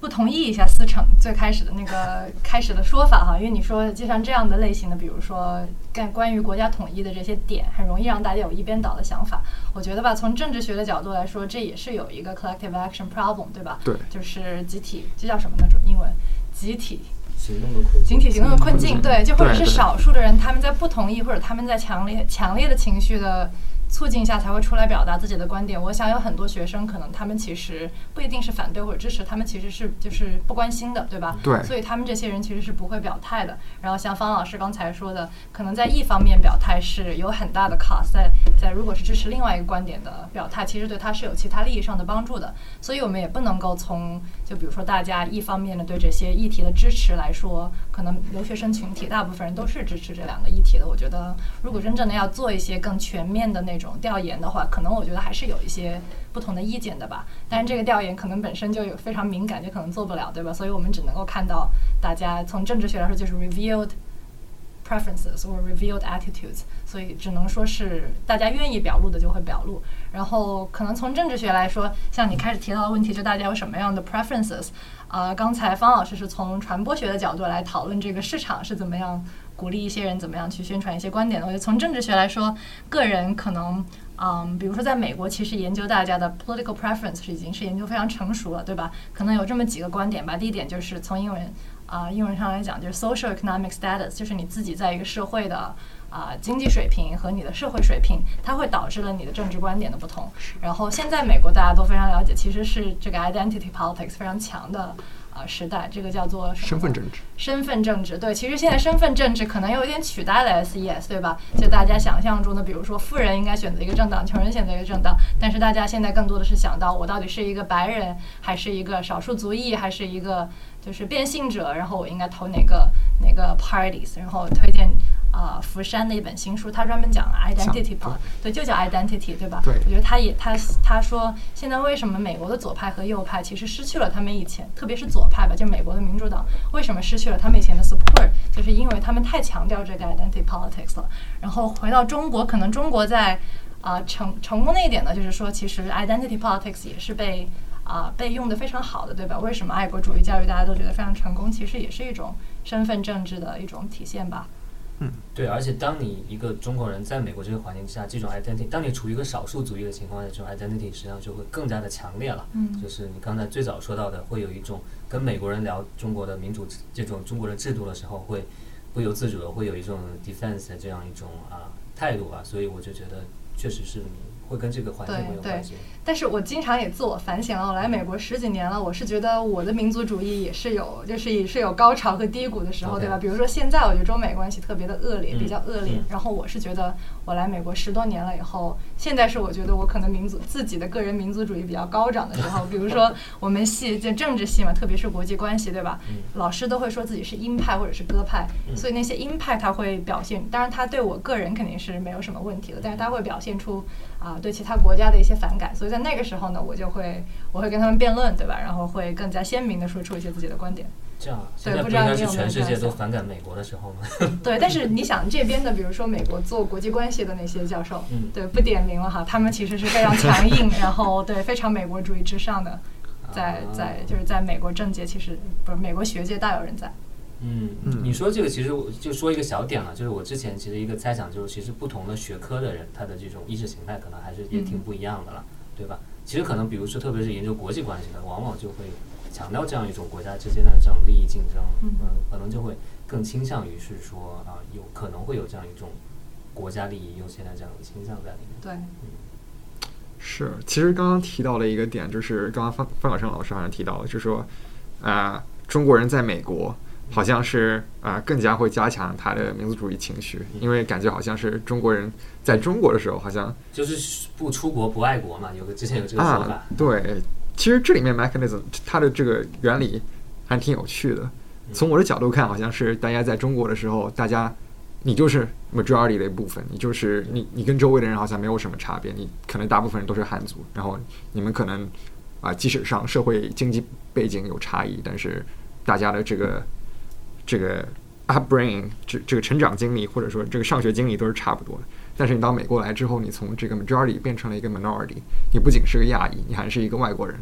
不同意一下思成最开始的那个开始的说法哈，因为你说就像这样的类型的，比如说干关于国家统一的这些点，很容易让大家有一边倒的想法。我觉得吧，从政治学的角度来说，这也是有一个 collective action problem，对吧？对，就是集体，这叫什么呢？英文集体。行动的困境，集体行动的困境，对，就或者是少数的人，他们在不同意或者他们在强烈强烈的情绪的促进下才会出来表达自己的观点。我想有很多学生可能他们其实不一定是反对或者支持，他们其实是就是不关心的，对吧？对所以他们这些人其实是不会表态的。然后像方老师刚才说的，可能在一方面表态是有很大的 cost，在在如果是支持另外一个观点的表态，其实对他是有其他利益上的帮助的。所以我们也不能够从就比如说大家一方面的对这些议题的支持来说，可能留学生群体大部分人都是支持这两个议题的。我觉得如果真正的要做一些更全面的那种调研的话，可能我觉得还是有一些不同的意见的吧。但是这个调研可能本身就有非常敏感，就可能做不了，对吧？所以我们只能够看到大家从政治学来说就是 revealed preferences or revealed attitudes，所以只能说是大家愿意表露的就会表露。然后可能从政治学来说，像你开始提到的问题，就大家有什么样的 preferences？啊、刚才方老师是从传播学的角度来讨论这个市场是怎么样鼓励一些人怎么样去宣传一些观点的。我觉得从政治学来说，个人可能。嗯，比如说，在美国，其实研究大家的 political preference 是已经是研究非常成熟了，对吧？可能有这么几个观点吧。第一点就是从英文啊、英文上来讲，就是 social economic status，就是你自己在一个社会的啊、经济水平和你的社会水平，它会导致了你的政治观点的不同。然后现在美国大家都非常了解，其实是这个 identity politics 非常强的啊、时代，这个叫做身份政治。身份政治，对，其实现在身份政治可能有一点取代了 SES，对吧？就大家想象中的，比如说富人应该选择一个政党，穷人选择一个政党，但是大家现在更多的是想到我到底是一个白人，还是一个少数族裔，还是一个就是变性者，然后我应该投哪个哪个 parties，然后推荐啊、福山的一本新书，他专门讲 identity 讲 p 对，就叫 identity，对吧？对我觉得他也他他说现在为什么美国的左派和右派其实失去了他们以前，特别是左派吧，就美国的民主党为什么失去了他们以前的 support，就是因为他们太强调这个 identity politics 了。然后回到中国，可能中国在啊、成成功的一点呢，就是说其实 identity politics 也是被啊、被用的非常好的，对吧？为什么爱国主义教育大家都觉得非常成功？其实也是一种身份政治的一种体现吧。对，而且当你一个中国人在美国这个环境下，这种 identity，当你处于一个少数族裔的情况下，这种 identity 实际上就会更加的强烈了。嗯就是你刚才最早说到的，会有一种跟美国人聊中国的民主这种中国的制度的时候，会不由自主的会有一种 defense 的这样一种啊态度吧。所以我就觉得，确实是你会跟这个环境有关系。但是我经常也自我反省了，我来美国十几年了，我是觉得我的民族主义也是有，就是也是有高潮和低谷的时候对吧？比如说现在我觉得中美关系特别的恶劣，嗯比较恶劣嗯。然后我是觉得我来美国十多年了以后，现在是我觉得我可能民族自己的个人民族主义比较高涨的时候。比如说我们系就政治系嘛，特别是国际关系对吧？嗯老师都会说自己是鹰派或者是鸽派，嗯所以那些鹰派他会表现，当然他对我个人肯定是没有什么问题的，但是他会表现出啊、对其他国家的一些反感，所以在那个时候呢，我就会我会跟他们辩论，对吧？然后会更加鲜明的说出一些自己的观点。这样，现对不知道你有没有全世界都反感美国的时候吗？对，但是你想这边的，比如说美国做国际关系的那些教授，嗯对，不点名了哈，他们其实是非常强硬，然后对非常美国主义之上的，在啊在就是在美国政界，其实不是美国学界大有人在。嗯，嗯你说这个其实我就说一个小点了，就是我之前其实一个猜想就是，其实不同的学科的人，他的这种意识形态可能还是也挺嗯不一样的了，对吧？其实可能比如说，特别是研究国际关系的，往往就会强调这样一种国家之间的这种利益竞争，嗯可能就会更倾向于是说啊，有可能会有这样一种国家利益优先的这样的倾向在里面。对，是，其实刚刚提到了一个点，就是刚刚范范晓生老师好像提到了，就是说，啊、中国人在美国好像是啊、更加会加强他的民族主义情绪，因为感觉好像是中国人在中国的时候，好像就是不出国不爱国嘛，有个之前有这个说法啊，，对，其实这里面 mechanism 它的这个原理还挺有趣的。从我的角度看，好像是大家在中国的时候，大家你就是 majority 的一部分，你就是你你跟周围的人好像没有什么差别，你可能大部分人都是汉族，然后你们可能啊，即使上社会经济背景有差异，但是大家的这个这个 upbringing 这这个成长经历或者说这个上学经历都是差不多的。但是你到美国来之后，你从这个 majority 变成了一个 minority，你不仅是个亚裔，你还是一个外国人，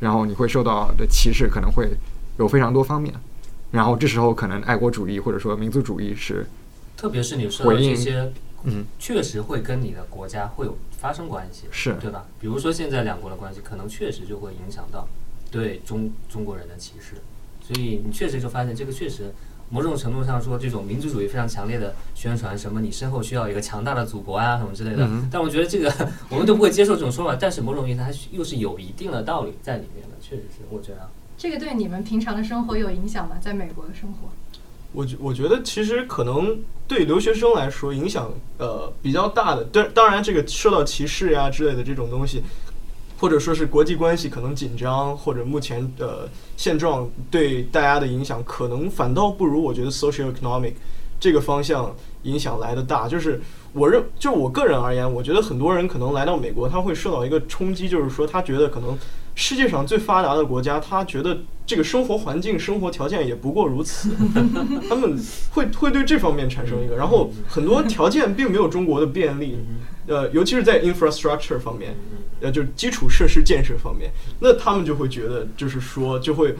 然后你会受到的歧视可能会有非常多方面，然后这时候可能爱国主义或者说民族主义是，特别是你说的这些，嗯，确实会跟你的国家会有发生关系，是。对吧？比如说现在两国的关系，可能确实就会影响到对中中国人的歧视，所以你确实就发现这个确实。某种程度上说，这种民族主义非常强烈的宣传，什么你身后需要一个强大的祖国啊，什么之类的。嗯但我觉得这个我们都不会接受这种说法，但是某种意义上它又是有一定的道理在里面的，确实是，我觉得。这个对你们平常的生活有影响吗？在美国的生活？我觉我觉得其实可能对留学生来说影响呃比较大的，当当然这个受到歧视呀之类的这种东西，或者说是国际关系可能紧张，或者目前呃现状对大家的影响，可能反倒不如我觉得 social economic 这个方向影响来的大。就是我认就我个人而言，我觉得很多人可能来到美国，他会受到一个冲击，就是说他觉得可能世界上最发达的国家，他觉得这个生活环境、生活条件也不过如此，他们会会对这方面产生一个，然后很多条件并没有中国的便利，呃，尤其是在 infrastructure 方面，呃，就是基础设施建设方面，那他们就会觉得，就是说，就会，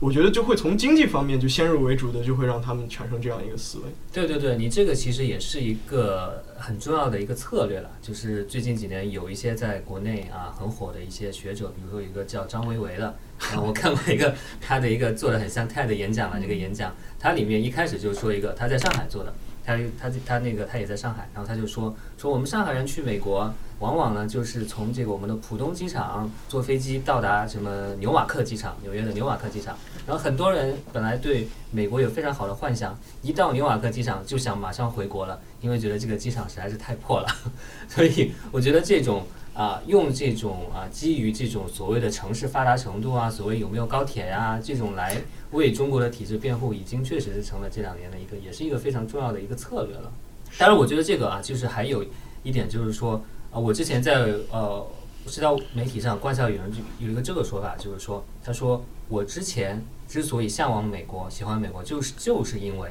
我觉得就会从经济方面就先入为主的，就会让他们产生这样一个思维。对对对，你这个其实也是一个很重要的一个策略了。就是最近几年有一些在国内啊很火的一些学者，比如说有一个叫张维维的，啊，我看过一个他的一个做的很像 TED 演讲的这个演讲，他里面一开始就说一个他在上海做的，他他他那个他也在上海，然后他就说说我们上海人去美国，往往呢就是从这个我们的浦东机场坐飞机到达什么纽瓦克机场，纽约的纽瓦克机场，然后很多人本来对美国有非常好的幻想，一到纽瓦克机场就想马上回国了，因为觉得这个机场实在是太破了。所以我觉得这种啊、用这种啊、基于这种所谓的城市发达程度啊，所谓有没有高铁呀、这种来为中国的体制辩护，已经确实是成了这两年的一个，也是一个非常重要的一个策略了。当然，我觉得这个啊，就是还有一点就是说，啊，我之前在呃社交媒体上观察有人就有一个这个说法，就是说，他说我之前之所以向往美国、喜欢美国，就是就是因为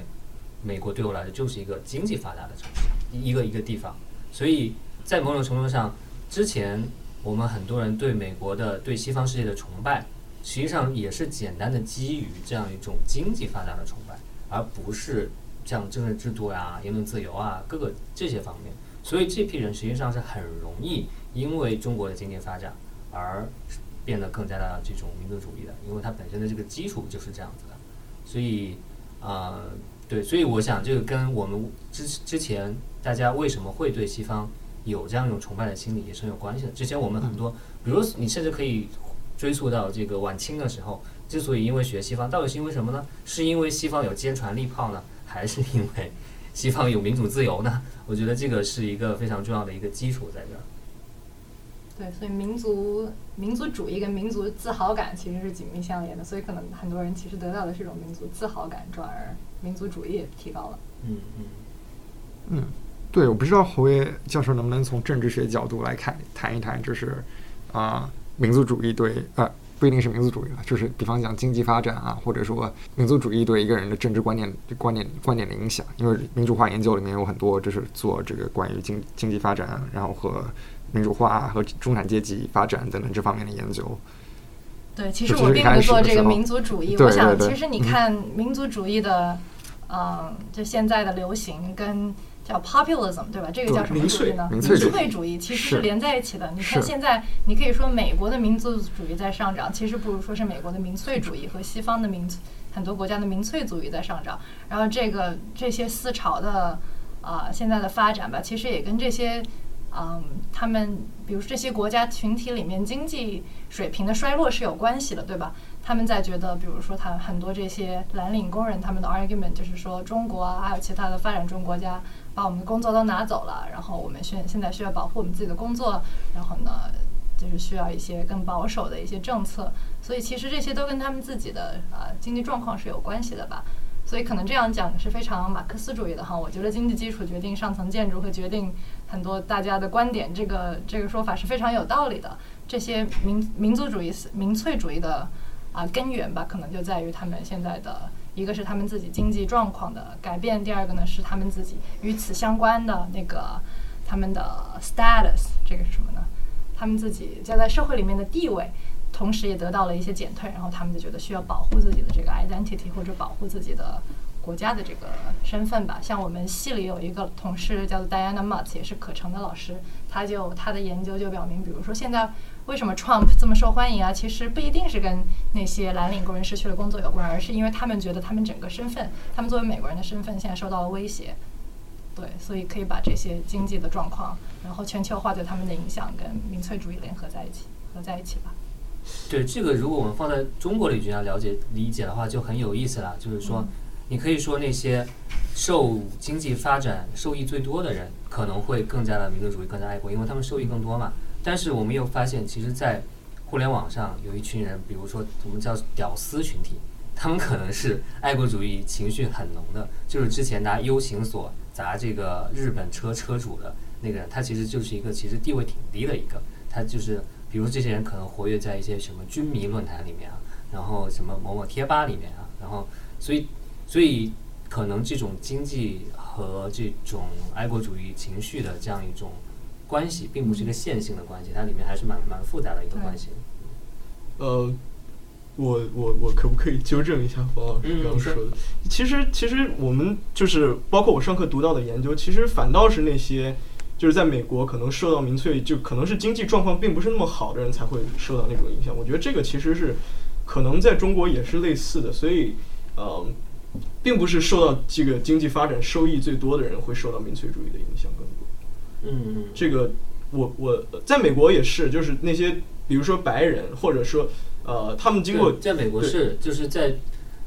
美国对我来说就是一个经济发达的城市，一个一个地方，所以在某种程度上，之前我们很多人对美国的对西方世界的崇拜，实际上也是简单的基于这样一种经济发达的崇拜，而不是像政治制度呀、言论自由啊各个这些方面。所以这批人实际上是很容易因为中国的经济发展而变得更加的这种民族主义的，因为它本身的这个基础就是这样子的。所以，呃，对，所以我想这个跟我们之之前大家为什么会对西方有这样一种崇拜的心理也是有关系的。之前我们很多，比如你甚至可以追溯到这个晚清的时候，之所以因为学西方，到底是因为什么呢？是因为西方有坚船利炮呢，还是因为西方有民主自由呢？我觉得这个是一个非常重要的一个基础在这儿。对，所以民族民族主义跟民族自豪感其实是紧密相连的，所以可能很多人其实得到的是一种民族自豪感，转而民族主义也提高了。嗯嗯。嗯，对，我不知道侯爷教授能不能从政治学角度来看谈一谈，就是啊、民族主义对呃不一定是民族主义了，就是比方讲经济发展啊，或者说民族主义对一个人的政治观念观念观点的影响。因为民主化研究里面有很多就是做这个关于经经济发展，然后和民主化和中产阶级发展等等这方面的研究。对，其实我并不做这个民族主义。我想，其实你嗯看民族主义的，嗯，就现在的流行跟叫 populism，对吧？这个叫什么主义呢？民粹主义粹主义其实是是连在一起的。你看现在，你可以说美国的民族主义在上涨，其实不如说是美国的民粹主义和西方的民很多国家的民粹主义在上涨。然后这个这些思潮的啊、现在的发展吧，其实也跟这些。嗯，他们比如说这些国家群体里面经济水平的衰落是有关系的，对吧？他们在觉得，比如说他很多这些蓝领工人，他们的 argument 就是说，中国啊，还有其他的发展中国家把我们的工作都拿走了，然后我们现现在需要保护我们自己的工作，然后呢，就是需要一些更保守的一些政策，所以其实这些都跟他们自己的啊、经济状况是有关系的吧。所以可能这样讲是非常马克思主义的哈。我觉得经济基础决定上层建筑，会决定很多大家的观点。这个这个说法是非常有道理的。这些民民族主义、民粹主义的啊根源吧，可能就在于他们现在的一个是他们自己经济状况的改变，第二个呢是他们自己与此相关的那个他们的 status，这个是什么呢？他们自己在在社会里面的地位。同时也得到了一些减退，然后他们就觉得需要保护自己的这个 identity 或者保护自己的国家的这个身份吧。像我们系里有一个同事叫做 Diana Mutt，也是可成的老师，他就他的研究就表明，比如说现在为什么 Trump 这么受欢迎啊？其实不一定是跟那些蓝领工人失去了工作有关，而是因为他们觉得他们整个身份，他们作为美国人的身份现在受到了威胁。对，所以可以把这些经济的状况，然后全球化对他们的影响跟民粹主义联合在一起，合在一起吧。对这个，如果我们放在中国的语境下了解理解的话，就很有意思了。就是说，你可以说那些受经济发展受益最多的人，可能会更加的民族主义，更加爱国，因为他们受益更多嘛。但是我们又发现，其实，在互联网上有一群人，比如说我们叫屌丝群体，他们可能是爱国主义情绪很浓的。就是之前拿 U 型锁砸这个日本车车主的那个人，他其实就是一个其实地位挺低的一个，他就是。比如这些人可能活跃在一些什么军迷论坛里面啊，然后什么某某贴吧里面啊，然后所以所以可能这种经济和这种爱国主义情绪的这样一种关系，并不是一个线性的关系，它里面还是蛮蛮复杂的一个关系。呃，我我我可不可以纠正一下冯老师刚刚说的？其实其实我们就是包括我上课读到的研究，其实反倒是那些。就是在美国，可能受到民粹，就可能是经济状况并不是那么好的人才会受到那种影响。我觉得这个其实是可能在中国也是类似的，所以呃，并不是受到这个经济发展收益最多的人会受到民粹主义的影响更多。嗯嗯，这个我我在美国也是，就是那些比如说白人，或者说呃，他们经过在美国是就是在。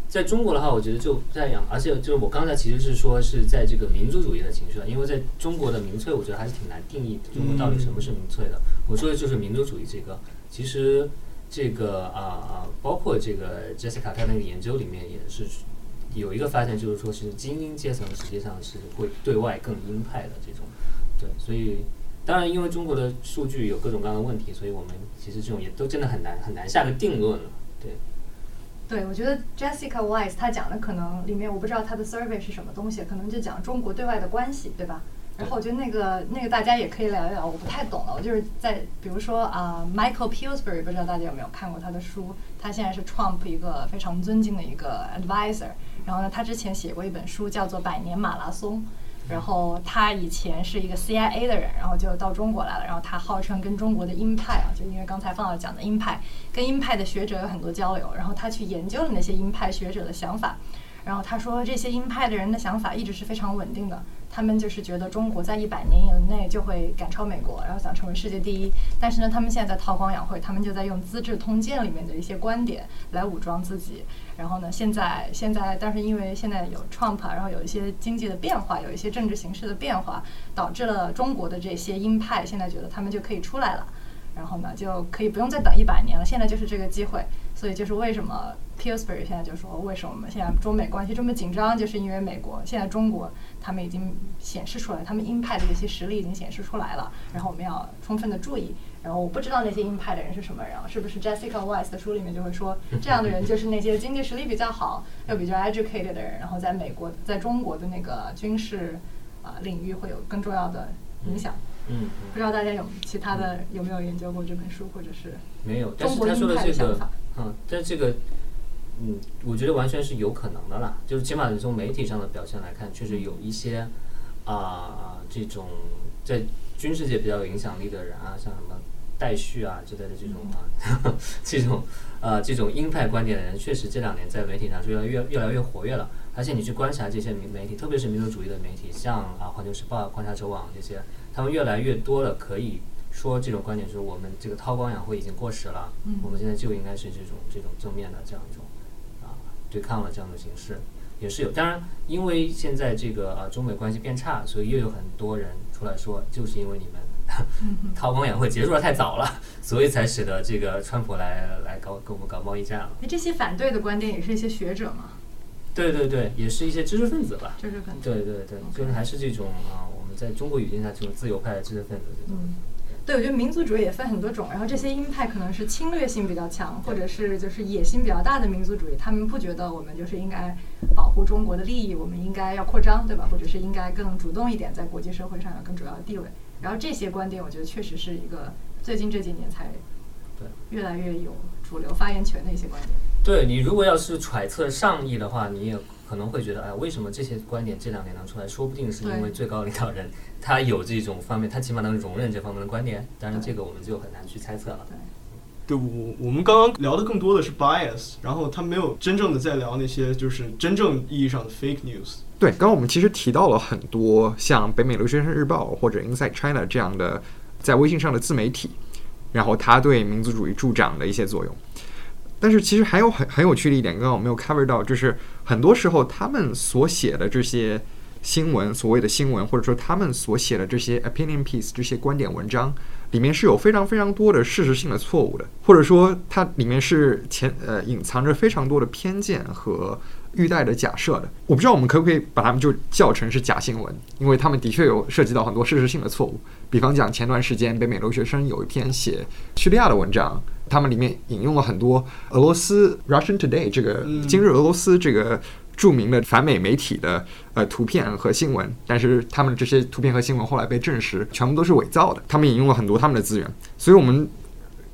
在中国的话，我觉得就在养，而且就是我刚才其实是说是在这个民族主义的情绪了，因为在中国的民粹，我觉得还是挺难定义中国到底什么是民粹的。我说的就是民族主义这个，其实这个啊啊，包括这个 Jessica 她那个研究里面也是有一个发现，就是说是精英阶层实际上是会对外更鹰派的这种，对，所以当然因为中国的数据有各种各样的问题，所以我们其实这种也都真的很难很难下个定论了，对。对，我觉得 Jessica Wise 她讲的可能里面我不知道她的 survey 是什么东西，可能就讲中国对外的关系，对吧？然后我觉得那个那个大家也可以聊一聊，我不太懂了。我就是在比如说啊，Michael Pillsbury，不知道大家有没有看过他的书？他现在是 Trump 一个非常尊敬的一个 advisor。然后呢，他之前写过一本书叫做《百年马拉松》。然后他以前是一个 CIA 的人，然后就到中国来了。然后他号称跟中国的鹰派啊，就因为刚才方老师讲的鹰派，跟鹰派的学者有很多交流。然后他去研究了那些鹰派学者的想法。然后他说，这些鹰派的人的想法一直是非常稳定的。他们就是觉得中国在一百年以内就会赶超美国，然后想成为世界第一。但是呢，他们现在在韬光养晦，他们就在用《资治通鉴》里面的一些观点来武装自己。然后呢，现在现在，但是因为现在有 Trump，然后有一些经济的变化，有一些政治形势的变化，导致了中国的这些鹰派现在觉得他们就可以出来了。然后呢，就可以不用再等一百年了。现在就是这个机会，所以就是为什么 Pillsbury 现在就说，为什么我们现在中美关系这么紧张，就是因为美国现在中国他们已经显示出来，他们鹰派的这些实力已经显示出来了。然后我们要充分的注意。然后我不知道那些鹰派的人是什么人，是不是 Jessica Wise 的书里面就会说，这样的人就是那些经济实力比较好又比较 educated 的人，然后在美国在中国的那个军事啊领域会有更重要的影响。嗯，不知道大家有其他的有没有研究过这本书，或者是没有？但是他说的这个，嗯，但这个，嗯，我觉得完全是有可能的啦。就是起码你从媒体上的表现来看，确实有一些啊这种在军事界比较有影响力的人啊，像什么戴旭啊之类的这种啊，这种呃这种鹰派观点的人，确实这两年在媒体上是越来越越来越活跃了。而且你去观察这些媒媒体，特别是民族主义的媒体，像啊《环球时报》《观察者网》这些。他们越来越多的，可以说这种观点，就是我们这个韬光养晦已经过时了。嗯，我们现在就应该是这种这种正面的这样一种啊对抗了这样的形式，也是有。当然，因为现在这个啊中美关系变差，所以又有很多人出来说，就是因为你们韬光养晦结束的太早了，所以才使得这个川普来来搞跟我们搞贸易战了。那这些反对的观点也是一些学者吗？对对对，也是一些知识分子吧。知识分子。对对对，就是还是这种啊，我们在中国语境下这种自由派的知识分子这种。嗯，对，我觉得民族主义也分很多种，然后这些鹰派可能是侵略性比较强，或者是就是野心比较大的民族主义，他们不觉得我们就是应该保护中国的利益，我们应该要扩张，对吧？或者是应该更主动一点，在国际社会上有更主要的地位。然后这些观点，我觉得确实是一个最近这几年才对越来越有主流发言权的一些观点。对你如果要是揣测上意的话，你也可能会觉得，哎，为什么这些观点这两年能出来？说不定是因为最高领导人他有这种方面，他起码能容忍这方面的观点。当然，这个我们就很难去猜测了。对我我们刚刚聊的更多的是 bias，然后他没有真正的在聊那些就是真正意义上的 fake news。对，刚刚我们其实提到了很多像北美留学生日报或者 Inside China 这样的在微信上的自媒体，然后它对民族主义助长的一些作用。但是其实还有很很有趣的一点，刚刚我没有 cover 到，就是很多时候他们所写的这些新闻，所谓的新闻，或者说他们所写的这些 opinion piece 这些观点文章，里面是有非常非常多的事实性的错误的，或者说它里面是潜呃隐藏着非常多的偏见和预带的假设的。我不知道我们可不可以把它们就叫成是假新闻，因为他们的确有涉及到很多事实性的错误。比方讲，前段时间北美留学生有一篇写叙利亚的文章，他们里面引用了很多俄罗斯 Russian Today 这个嗯今日俄罗斯这个著名的反美媒体的呃图片和新闻，但是他们的这些图片和新闻后来被证实全部都是伪造的，他们引用了很多他们的资源，所以我们。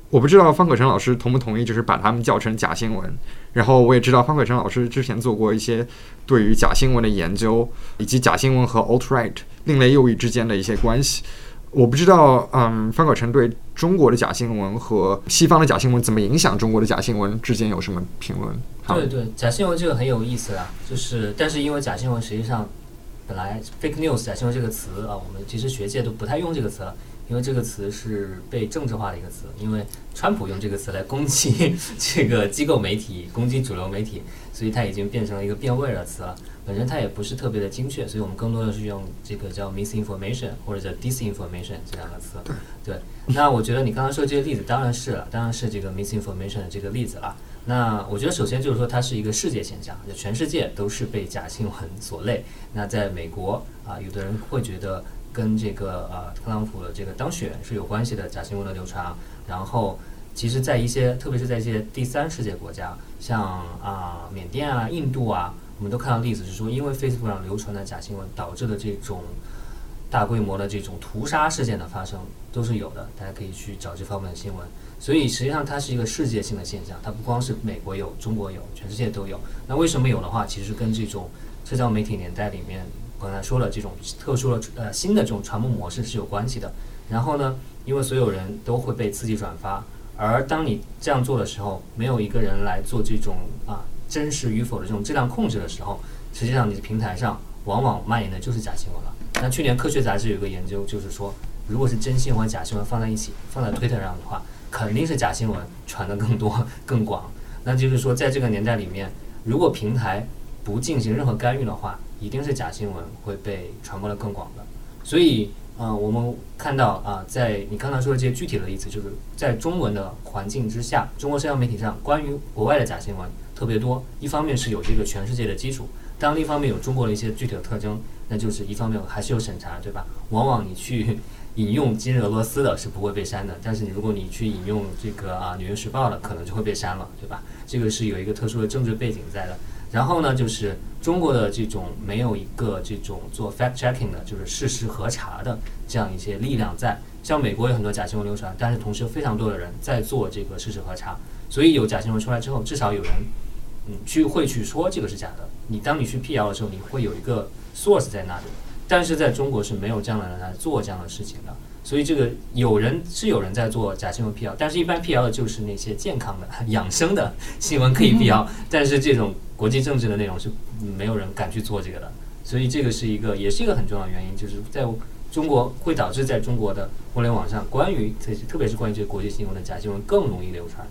我不知道方可成老师同不同意，就是把他们叫成假新闻。然后我也知道方可成老师之前做过一些对于假新闻的研究，以及假新闻和 alt-right 另类右翼之间的一些关系。我不知道，嗯，方可成对中国的假新闻和西方的假新闻怎么影响中国的假新闻之间有什么评论？对对，假新闻这个很有意思啊，就是但是因为假新闻实际上本来 fake news 假新闻这个词啊，我们其实学界都不太用这个词了，因为这个词是被政治化的一个词，因为川普用这个词来攻击 这个机构媒体、攻击主流媒体，所以它已经变成了一个变味儿的词了。本身它也不是特别的精确，所以我们更多的是用这个叫 misinformation 或者叫 disinformation 这两个词。对，那我觉得你刚刚说这个例子当然是了，当然是这个 misinformation 的这个例子了。那我觉得首先就是说它是一个世界现象，就全世界都是被假新闻所累。那在美国啊，有的人会觉得跟这个呃特朗普的这个当选是有关系的，假新闻的流传。然后其实，在一些特别是在一些第三世界国家，像啊缅甸啊、印度啊，我们都看到例子是说，因为 Facebook 上流传的假新闻导致的这种大规模的这种屠杀事件的发生都是有的，大家可以去找这方面的新闻。所以实际上它是一个世界性的现象，它不光是美国有、中国有，全世界都有。那为什么有的话，其实跟这种社交媒体年代里面刚才说了这种特殊的呃新的这种传播模式是有关系的。然后呢，因为所有人都会被刺激转发，而当你这样做的时候，没有一个人来做这种啊真实与否的这种质量控制的时候，实际上你的平台上往往蔓延的就是假新闻了。那去年科学杂志有个研究，就是说，如果是真新闻假新闻放在一起，放在推特上的话，肯定是假新闻传的更多、更广。那就是说，在这个年代里面，如果平台不进行任何干预的话，一定是假新闻会被传播的更广的。所以，呃，我们看到啊、在你刚才说的这些具体的例子，就是在中文的环境之下，中国社交媒体上关于国外的假新闻特别多。一方面是有这个全世界的基础，当另一方面有中国的一些具体的特征，那就是一方面还是有审查，对吧？往往你去引用今日俄罗斯的是不会被删的，但是你如果你去引用这个啊《纽约时报》的，可能就会被删了，对吧？这个是有一个特殊的政治背景在的。然后呢，就是中国的这种没有一个这种做 fact checking 的，就是事实核查的这样一些力量在。像美国有很多假新闻流传，但是同时有非常多的人在做这个事实核查，所以有假新闻出来之后，至少有人嗯去会去说这个是假的。你当你去辟谣的时候，你会有一个 source 在那里。但是在中国是没有这样的人来做这样的事情的，所以这个有人是有人在做假新闻辟谣，但是一般辟谣的就是那些健康的、养生的新闻可以辟谣，但是这种国际政治的内容是嗯没有人敢去做这个的，所以这个是一个也是一个很重要的原因，就是在中国会导致在中国的互联网上关于这些，特别是关于这个国际新闻的假新闻更容易流传。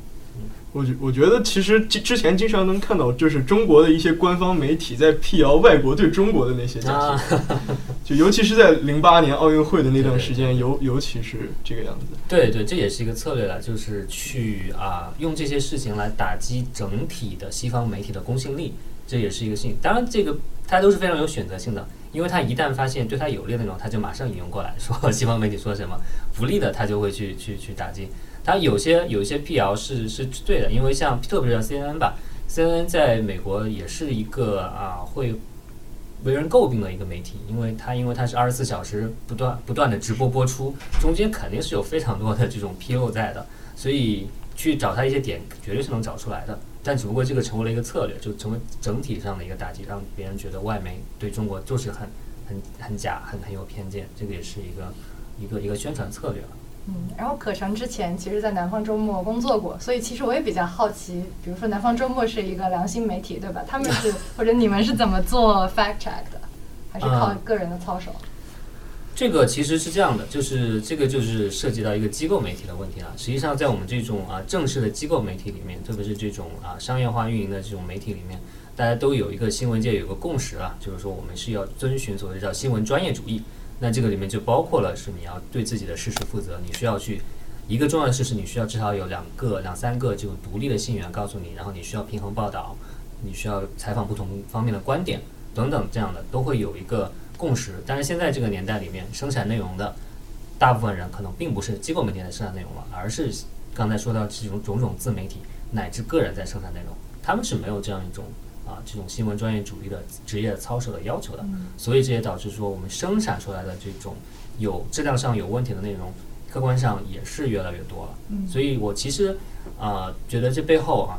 我觉我觉得其实之之前经常能看到，就是中国的一些官方媒体在辟谣外国对中国的那些假啊新闻，就尤其是在零八年奥运会的那段时间，尤尤其是这个样子。对对，这也是一个策略了，就是去啊、用这些事情来打击整体的西方媒体的公信力，这也是一个信。当然，这个它都是非常有选择性的，因为它一旦发现对它有利的内容，它就马上引用过来说西方媒体说什么，不利的它就会去去去打击。它有些有些辟谣是是对的，因为像特别是像 CNN 吧，CNN 在美国也是一个啊会为人诟病的一个媒体，因为它因为它是二十四小时不断不断的直播播出，中间肯定是有非常多的这种纰漏在的，所以去找它一些点绝对是能找出来的。但只不过这个成为了一个策略，就成为整体上的一个打击，让别人觉得外媒对中国就是很很很假、很很有偏见，这个也是一个一个一个宣传策略了。嗯，然后可成之前其实，在南方周末工作过，所以其实我也比较好奇，比如说南方周末是一个良心媒体，对吧？他们是 或者你们是怎么做 fact check 的，还是靠个人的操守？这个其实是这样的，就是这个就是涉及到一个机构媒体的问题了。实际上，在我们这种啊正式的机构媒体里面，特别是这种啊商业化运营的这种媒体里面，大家都有一个新闻界有个共识啊，就是说我们是要遵循所谓叫新闻专业主义。那这个里面就包括了是你要对自己的事实负责，你需要去一个重要的事实，你需要至少有两个、两三个这种独立的信源告诉你，然后你需要平衡报道，你需要采访不同方面的观点等等，这样的都会有一个。共识，但是现在这个年代里面，生产内容的大部分人可能并不是机构媒体在生产内容了，而是刚才说到这种种种自媒体乃至个人在生产内容，他们是没有这样一种啊这种新闻专业主义的职业操守的要求的，所以这也导致说我们生产出来的这种有质量上有问题的内容，客观上也是越来越多了。所以我其实啊觉得这背后啊。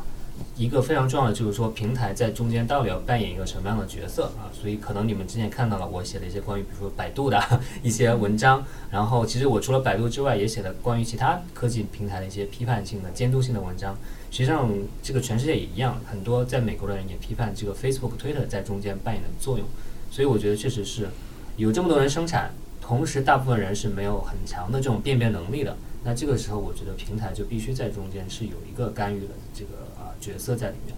一个非常重要的就是说，平台在中间到底要扮演一个什么样的角色啊？所以可能你们之前看到了我写的一些关于，比如说百度的 一些文章，然后其实我除了百度之外，也写了关于其他科技平台的一些批判性的、监督性的文章。实际上，这个全世界也一样，很多在美国的人也批判这个 Facebook、Twitter 在中间扮演的作用。所以我觉得确实是有这么多人生产，同时大部分人是没有很强的这种辨别能力的。那这个时候，我觉得平台就必须在中间是有一个干预的这个啊。角色在里面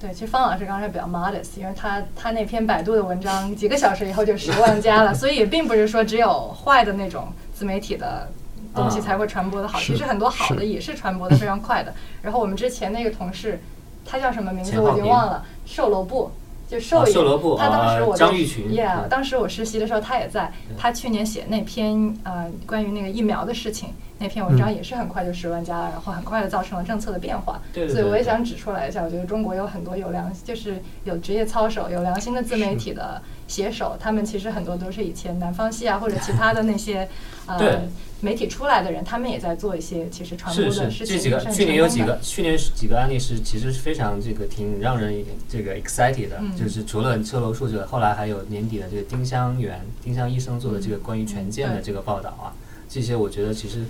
对，其实方老师刚才比较 modest，因为他他那篇百度的文章几个小时以后就十万加了，所以也并不是说只有坏的那种自媒体的东西才会传播的好，其实很多好的也是传播的非常快的。然后我们之前那个同事，他叫什么名字我已经忘了，售楼部。就兽医，他当时我张玉群，Yeah，当时我实习的时候他也在。他去年写那篇呃关于那个疫苗的事情，那篇文章也是很快就十万加了，然后很快的造成了政策的变化。对所以我也想指出来一下，我觉得中国有很多有良，就是有职业操守、有良心的自媒体的写手，他们其实很多都是以前南方系啊或者其他的那些呃。媒体出来的人，他们也在做一些其实传播的事情。这几个去年有几个去年几个案例是其实是非常这个挺让人这个 excited 的，就是除了车楼树这个，后来还有年底的这个丁香园丁香医生做的这个关于权健的这个报道啊，这些我觉得其实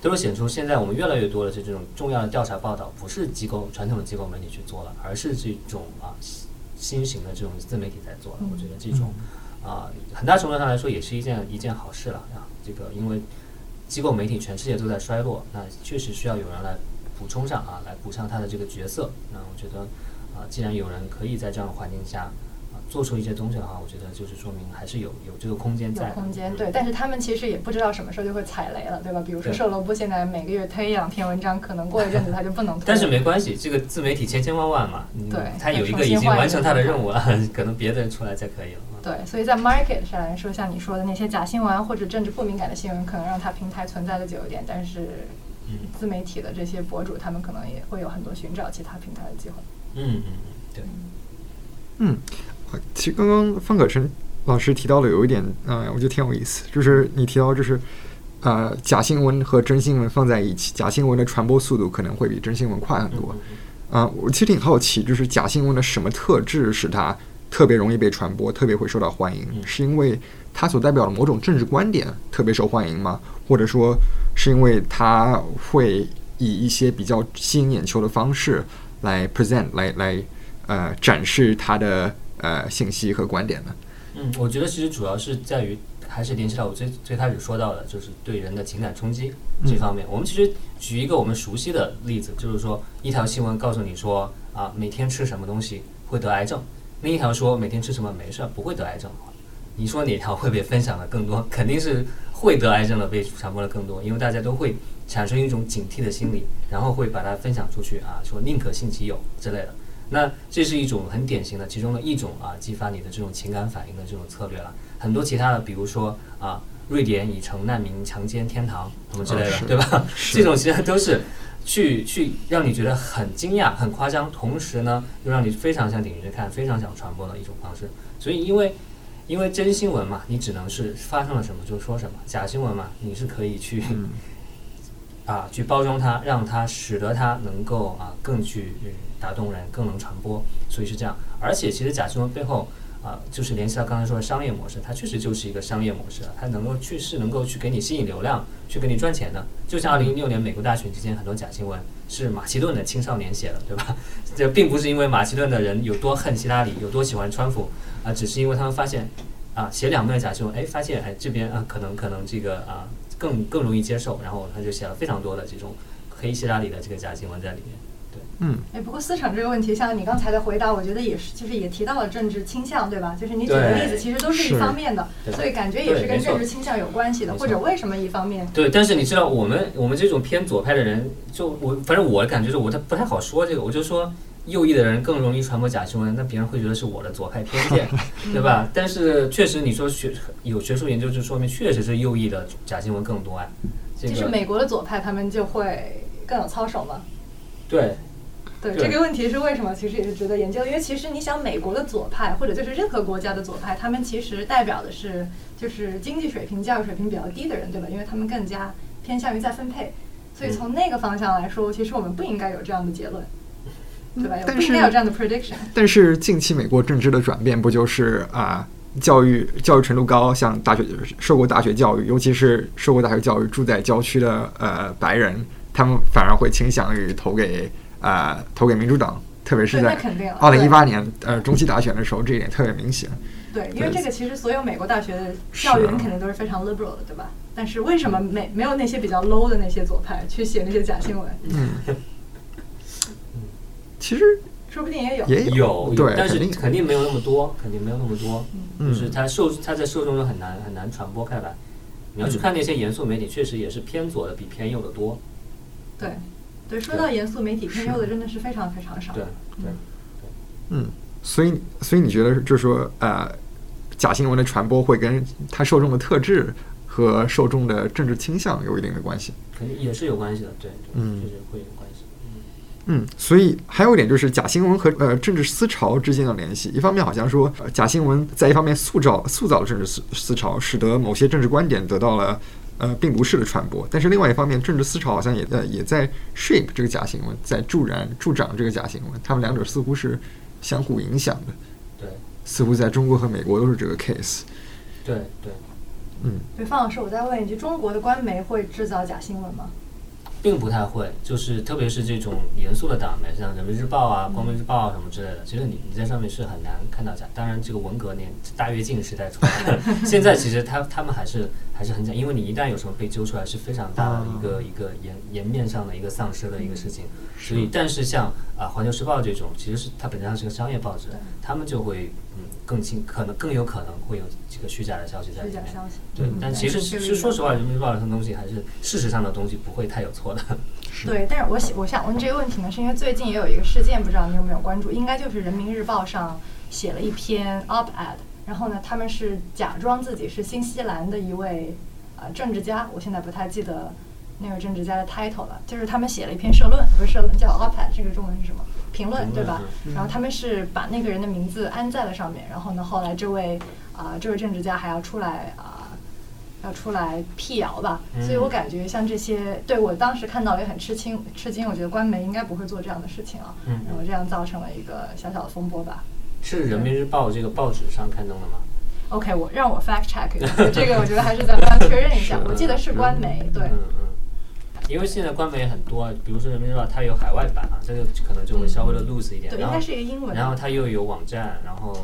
都是显出现在我们越来越多的这种重要的调查报道不是机构传统的机构媒体去做了，而是这种啊新型的这种自媒体在做了。我觉得这种啊很大程度上来说也是一件一件好事了啊，这个因为。机构媒体全世界都在衰落，那确实需要有人来补充上啊，来补上他的这个角色。那我觉得，啊，既然有人可以在这样的环境下啊做出一些东西的话，我觉得就是说明还是有有这个空间在。有空间，对。但是他们其实也不知道什么时候就会踩雷了，对吧？比如说售楼部现在每个月推一两篇文章，可能过一阵子他就不能推。但是没关系，这个自媒体千千万万嘛，对，他有一个已经完成他的任务了，可能别的人出来才可以了。对，所以在 market 上来说，像你说的那些假新闻或者政治不敏感的新闻，可能让它平台存在的久一点。但是，自媒体的这些博主，他们可能也会有很多寻找其他平台的机会。嗯嗯，对。嗯，其实刚刚方可成老师提到的有一点，嗯，我觉得挺有意思，就是你提到就是，呃，假新闻和真新闻放在一起，假新闻的传播速度可能会比真新闻快很多。啊，我其实挺好奇，就是假新闻的什么特质使它？特别容易被传播，特别会受到欢迎，是因为它所代表的某种政治观点特别受欢迎吗？或者说，是因为它会以一些比较吸引眼球的方式来 present，来来呃展示它的呃信息和观点呢？嗯，我觉得其实主要是在于，还是联系到我最最开始说到的，就是对人的情感冲击这方面。我们其实举一个我们熟悉的例子，就是说一条新闻告诉你说啊，每天吃什么东西会得癌症。另一条说每天吃什么没事儿，不会得癌症的话，你说哪条会被分享的更多？肯定是会得癌症的被传播的更多，因为大家都会产生一种警惕的心理，然后会把它分享出去啊，说宁可信其有之类的。那这是一种很典型的其中的一种啊，激发你的这种情感反应的这种策略了。很多其他的，比如说啊，瑞典已成难民强奸天堂什么之类的，对吧？这种其实都是去去让你觉得很惊讶、很夸张，同时呢又让你非常想点进去看、非常想传播的一种方式。所以因为因为真新闻嘛，你只能是发生了什么就说什么；假新闻嘛，你是可以去。啊，去包装它，让它使得它能够啊更去打动人，更能传播，所以是这样。而且其实假新闻背后啊，就是联系到刚才说的商业模式，它确实就是一个商业模式，它能够去是能够去给你吸引流量，去给你赚钱的。就像二零一六年美国大选期间很多假新闻是马其顿的青少年写的，对吧？这并不是因为马其顿的人有多恨希拉里，有多喜欢川普啊，只是因为他们发现啊写两面假新闻，哎，发现哎这边啊可能可能这个啊。更更容易接受，然后他就写了非常多的这种黑希拉里的这个假新闻在里面。对，嗯，哎，不过思成这个问题，像你刚才的回答，我觉得也是，就是也提到了政治倾向，对吧？就是你举的例子其实都是一方面的，所以感觉也是跟政治倾向有关系的，或者为什么一方面？对，但是你知道，我们我们这种偏左派的人，就我反正我感觉是我他不太好说这个，我就说。右翼的人更容易传播假新闻，那别人会觉得是我的左派偏见，对吧？但是确实，你说学有学术研究就说明，确实是右翼的假新闻更多啊。就是美国的左派他们就会更有操守吗？对，对这个问题是为什么？其实也是值得研究，因为其实你想，美国的左派或者就是任何国家的左派，他们其实代表的是就是经济水平、教育水平比较低的人，对吧？因为他们更加偏向于再分配，所以从那个方向来说，其实我们不应该有这样的结论。对吧？但是有这样的 prediction。但是近期美国政治的转变，不就是啊，教育教育程度高，像大学受过大学教育，尤其是受过大学教育住在郊区的呃白人，他们反而会倾向于投给啊投给民主党，特别是在二零一八年呃中期大选的时候，这一点特别明显。对，因为这个其实所有美国大学的校园肯定都是非常 liberal 的，对吧？但是为什么没没有那些比较 low 的那些左派去写那些假新闻？嗯。其实说不定也有，也有，对，但是肯定没有那么多，肯定没有那么多。就是它受它在受众中很难很难传播开来。你要去看那些严肃媒体，确实也是偏左的比偏右的多。对，对，说到严肃媒体，偏右的真的是非常非常少。对对对。嗯，所以所以你觉得就是说呃，假新闻的传播会跟它受众的特质和受众的政治倾向有一定的关系？肯定也是有关系的，对，嗯，就是会有关。嗯，所以还有一点就是假新闻和呃政治思潮之间的联系。一方面好像说假新闻在一方面塑造塑造了政治思思潮，使得某些政治观点得到了呃病毒式的传播。但是另外一方面，政治思潮好像也呃也在 shape 这个假新闻，在助燃助长这个假新闻。他们两者似乎是相互影响的。对，似乎在中国和美国都是这个 case。对对，嗯。对，方老师，我再问一句：中国的官媒会制造假新闻吗？并不太会，就是特别是这种严肃的党媒，像人民日报啊、光明日报啊什么之类的，其实你你在上面是很难看到假。当然，这个文革年大跃进时代出来，现在其实他他们还是还是很假，因为你一旦有什么被揪出来，是非常大的一个一个颜颜面上的一个丧失的一个事情。所以，但是像啊《环球时报》这种，其实是它本质上是个商业报纸，他们就会嗯更轻，可能更有可能会有这个虚假的消息在里面。对，但其实其实说实话，《人民日报》这种东西还是事实上的东西，不会太有错的。对，但是我想我想问这个问题呢，是因为最近也有一个事件，不知道你有没有关注？应该就是《人民日报》上写了一篇 op-ed，然后呢，他们是假装自己是新西兰的一位呃政治家，我现在不太记得那个政治家的 title 了，就是他们写了一篇社论，不是社论，叫 op-ed，这个中文是什么？评论对吧？然后他们是把那个人的名字安在了上面，然后呢，后来这位啊这位政治家还要出来啊。要出来辟谣吧，所以我感觉像这些，对我当时看到也很吃惊，吃惊。我觉得官媒应该不会做这样的事情啊，然后这样造成了一个小小的风波吧。是人民日报这个报纸上刊登的吗？OK，我让我 fact check 一下，这个我觉得还是咱们要确认一下。我记得是官媒，对。嗯嗯。因为现在官媒很多，比如说人民日报，它有海外版啊，这个可能就会稍微的 loose 一点。对，应该是一个英文。然后它又有网站，然后。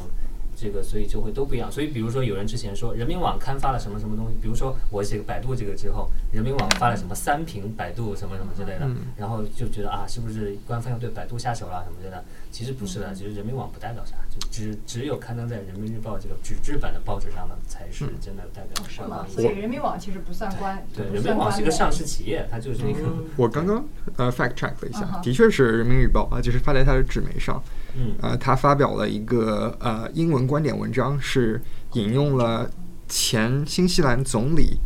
这个所以就会都不一样，所以比如说有人之前说人民网刊发了什么什么东西，比如说我写个百度这个之后，人民网发了什么三评百度什么什么之类的，然后就觉得啊是不是官方要对百度下手了什么之类的？其实不是的，其实人民网不代表啥，就只只有刊登在人民日报这个纸质版的报纸上的才是真的代表官方。所以人民网其实不算官，对，人民网是一个上市企业，它就是一个。我刚刚呃 fact check 了一下，的确是人民日报啊，就是发在它的纸媒上。嗯。呃，他发表了一个呃英文观点文章，是引用了前新西兰总理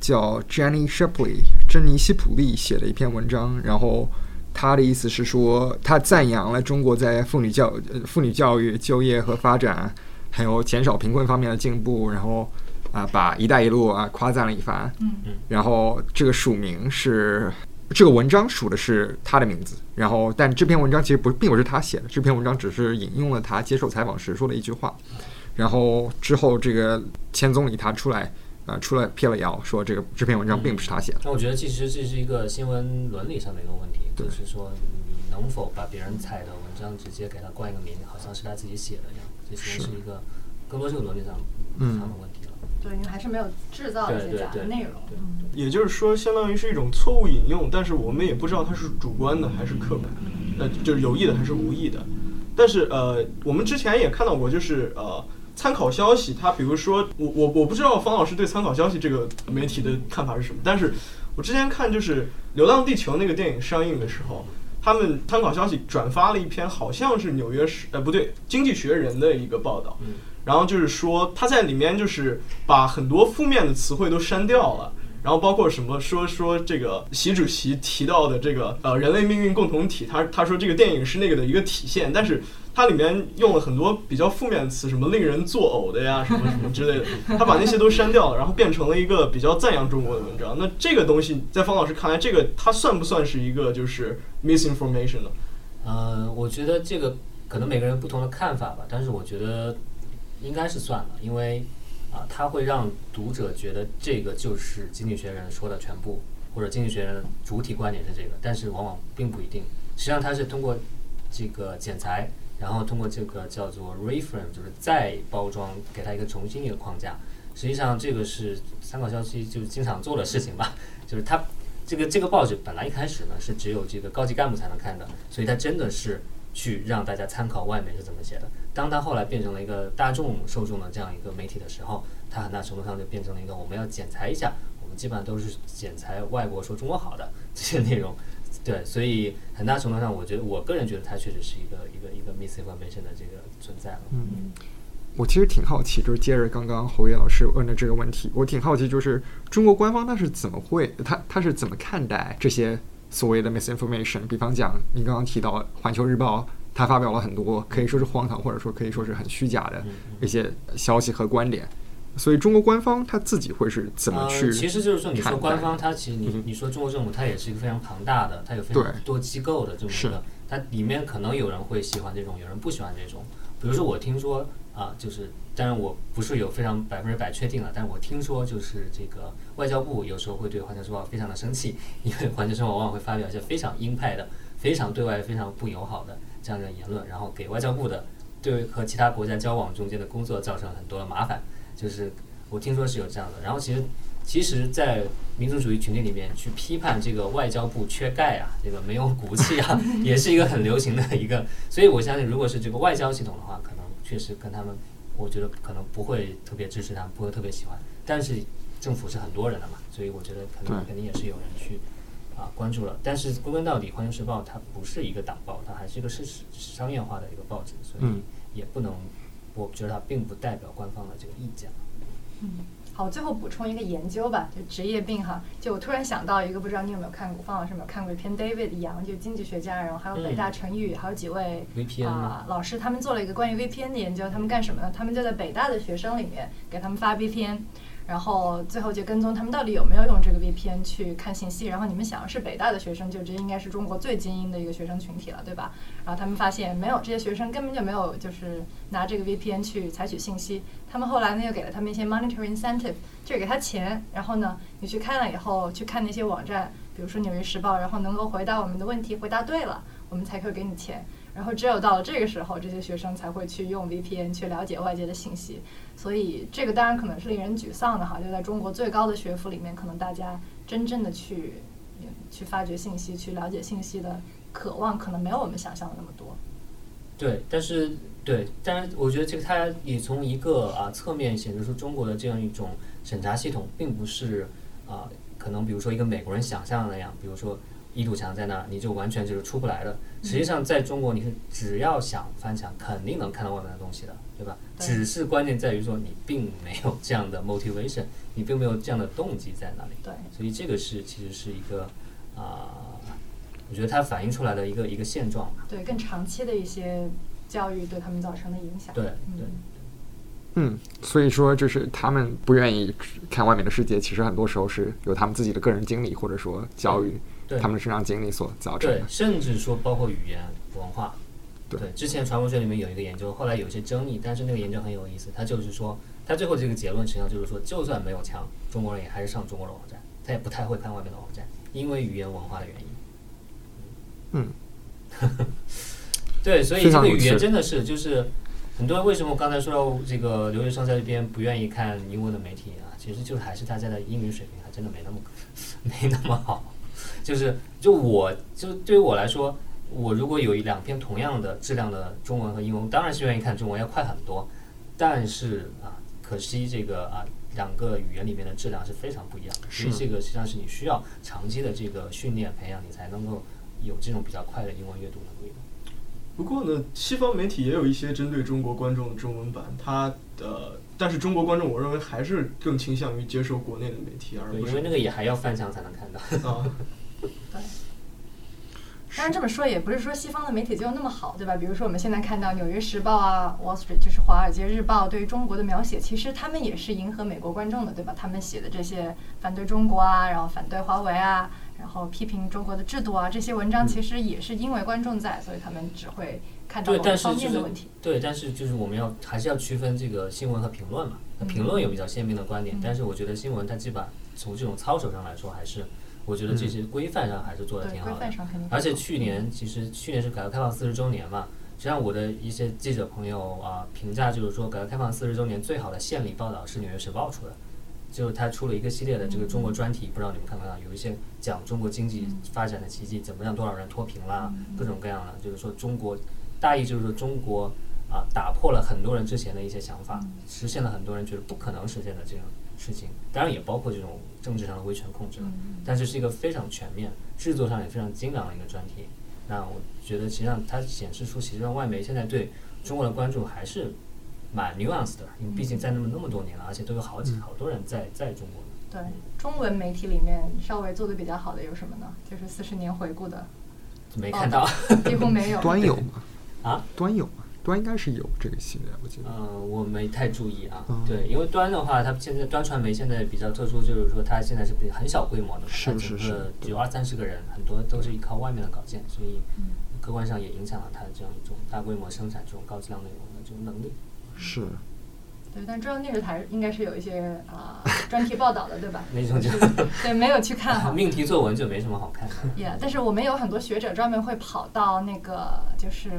叫 Jenny Shipley 珍妮希普利写的一篇文章，然后他的意思是说，他赞扬了中国在妇女教呃妇女教育、就业和发展，还有减少贫困方面的进步，然后啊、把“一带一路”啊夸赞了一番，嗯嗯。然后这个署名是这个文章署的是他的名字，然后但这篇文章其实不并不是他写的，这篇文章只是引用了他接受采访时说的一句话，然后之后这个前总理他出来啊、出来辟了谣，说这个这篇文章并不是他写的，那我觉得其实这是一个新闻伦理上的一个问题，就是说你能否把别人采的文章直接给他冠一个名，好像是他自己写的一样，这其实是是一个更多是个伦理上嗯。上的问题。了。对，因为还是没有制造一些假的内容。嗯也就是说，相当于是一种错误引用，但是我们也不知道它是主观的还是客观的，呃，就是有意的还是无意的。但是呃，我们之前也看到过，就是呃，参考消息，它比如说我我我不知道方老师对参考消息这个媒体的看法是什么，但是我之前看就是《流浪地球》那个电影上映的时候，他们参考消息转发了一篇好像是《纽约时》呃不对，《经济学人》的一个报道，嗯然后就是说他在里面就是把很多负面的词汇都删掉了。然后包括什么说说这个习主席提到的这个呃人类命运共同体，他他说这个电影是那个的一个体现，但是它里面用了很多比较负面的词，什么令人作呕的呀，什么什么之类的，他把那些都删掉了，然后变成了一个比较赞扬中国的文章。那这个东西在方老师看来，这个它算不算是一个就是 misinformation 呢？呃，我觉得这个可能每个人不同的看法吧，但是我觉得应该是算了，因为啊、它会让读者觉得这个就是《经济学人》说的全部，或者《经济学人》主体观点是这个，但是往往并不一定。实际上，它是通过这个剪裁，然后通过这个叫做 reframe，就是再包装，给它一个重新一个框架。实际上，这个是参考消息就经常做的事情吧，就是它这个这个报纸本来一开始呢是只有这个高级干部才能看的，所以它真的是去让大家参考外媒是怎么写的。当它后来变成了一个大众受众的这样一个媒体的时候，它很大程度上就变成了一个我们要剪裁一下，我们基本上都是剪裁外国说中国好的这些内容。对，所以很大程度上，我觉得我个人觉得它确实是一个一个一个 misinformation 的这个存在了。嗯，我其实挺好奇，就是接着刚刚侯烨老师问的这个问题，我挺好奇，就是中国官方他是怎么会，他他是怎么看待这些所谓的 misinformation？比方讲，你刚刚提到《环球日报》，它发表了很多可以说是荒唐，或者说可以说是很虚假的嗯一些消息和观点，所以中国官方他自己会是怎么去？呃？其实就是说，你说官方，它其实你嗯你说中国政府，它也是一个非常庞大的，它有非常多机构的这么一个，它里面可能有人会喜欢这种，有人不喜欢这种。比如说，我听说啊，就是当然我不是有非常百分之百确定了，但是我听说就是这个外交部有时候会对《环球时报》非常的生气，因为《环球时报》往往会发表一些非常鹰派的、非常对外非常不友好的这样的言论，然后给外交部的对和其他国家交往中间的工作造成很多的麻烦。就是我听说是有这样的。然后其实，其实，在民族主义群体里面去批判这个外交部缺钙啊，这个没有骨气啊，也是一个很流行的一个。所以我相信，如果是这个外交系统的话，可能确实跟他们，我觉得可能不会特别支持他们，不会特别喜欢。但是政府是很多人的嘛，所以我觉得可能肯定也是有人去。啊，关注了，但是归根到底，《环球时报》它不是一个党报，它还是一个是商业化的一个报纸，所以嗯也不能，我觉得它并不代表官方的这个意见。好，最后补充一个研究吧，就职业病哈。就我突然想到一个，不知道你有没有看过，方老师有没有看过一篇 David 杨，就经济学家，然后还有北大陈宇，还有几位 VPN 啊、吗？老师，他们做了一个关于 VPN 的研究。他们干什么呢？他们就在北大的学生里面给他们发 VPN，然后最后就跟踪他们到底有没有用这个 VPN 去看信息。然后你们想，是北大的学生，就这应该是中国最精英的一个学生群体了，对吧？然后他们发现没有，这些学生根本就没有就是拿这个 VPN 去采取信息。他们后来呢又给了他们一些 monetary incentive，就是给他钱，然后呢你去看了以后去看那些网站，比如说《纽约时报》，然后能够回答我们的问题，回答对了，我们才会给你钱。然后只有到了这个时候，这些学生才会去用 VPN 去了解外界的信息。所以这个当然可能是令人沮丧的哈，就在中国最高的学府里面，可能大家真正的去去发掘信息、去了解信息的渴望，可能没有我们想象的那么多。对，但是对，但是我觉得这个它也从一个啊侧面显示出中国的这样一种审查系统，并不是啊可能比如说一个美国人想象的那样，比如说一堵墙在那儿，你就完全就是出不来了。实际上，在中国，你是只要想翻墙，肯定能看到外面的东西的，对吧？对只是关键在于说，你并没有这样的 motivation，你并没有这样的动机在那里。对，所以这个是其实是一个啊、我觉得它反映出来的一个一个现状吧。对，更长期的一些教育对他们造成的影响。对嗯对，嗯，所以说就是他们不愿意看外面的世界，其实很多时候是有他们自己的个人经历或者说教育对他们身上经历所造成的对的，。甚至说包括语言文化。对之前传播学里面有一个研究，后来有些争议，但是那个研究很有意思。他就是说，他最后这个结论实际上就是说，就算没有枪，中国人也还是上中国的网站，他也不太会看外面的网站，因为语言文化的原因。嗯，对，所以这个语言真的是就是很多人为什么我刚才说到这个留学生在这边不愿意看英文的媒体啊，其实就还是大家的英语水平还真的没那么 没那么好。就是就我就对于我来说，我如果有一两篇同样的质量的中文和英文，当然是愿意看中文，要快很多。但是啊，可惜这个啊两个语言里面的质量是非常不一样的，所以是这个实际上是你需要长期的这个训练培养，你才能够有这种比较快的英文阅读能力的。不过呢，西方媒体也有一些针对中国观众的中文版，它的，但是中国观众我认为还是更倾向于接受国内的媒体，而对，不是因为那个也还要翻墙才能看到。啊，当然这么说也不是说西方的媒体就那么好，对吧？比如说我们现在看到《纽约时报》啊，《Wall Street》就是《华尔街日报》对于中国的描写，其实他们也是迎合美国观众的，对吧？他们写的这些反对中国啊，然后反对华为啊，然后批评中国的制度啊，这些文章其实也是因为观众在，所以他们只会看到一方面的问题。对，但是就是我们要还是要区分这个新闻和评论嘛。评论有比较鲜明的观点，嗯但是我觉得新闻它基本上从这种操守上来说，还是我觉得这些规范上还是做的，挺好的规范。上肯定而且去年其实去年是改革开放四十周年嘛，实际上我的一些记者朋友啊评价就是说，改革开放四十周年最好的献礼报道是《纽约时报》出的，就是他出了一个系列的这个中国专题，不知道你们看没看到？有一些讲中国经济发展的奇迹，怎么让多少人脱贫啦，各种各样的，就是说中国大意就是说中国啊打破了很多人之前的一些想法，实现了很多人觉得不可能实现的这种事情，当然也包括这种政治上的威权控制了。嗯但是是一个非常全面、制作上也非常精良的一个专题。那我觉得，实际上它显示出，其实上外媒现在对中国的关注还是蛮 nuanced 的，因为毕竟在那么那么多年了，而且都有好几好多人在在中国。对中文媒体里面稍微做的比较好的有什么呢？就是四十年回顾的，没看到，几乎没有。端有吗？啊？端有吗？端应该是有这个系列，我记得。呃，我没太注意啊。嗯对，因为端的话，它现在端传媒现在比较特殊，就是说它现在是比很小规模的它整是是个有二三十个人，很多都是依靠外面的稿件，所以嗯客观上也影响了它这样一种大规模生产这种高质量内容的这种能力。是，对，但中央电视台应该是有一些啊、专题报道的，对吧？那种就对，没有去看哈。命题作文就没什么好看的。Yeah，但是我们有很多学者专门会跑到那个就是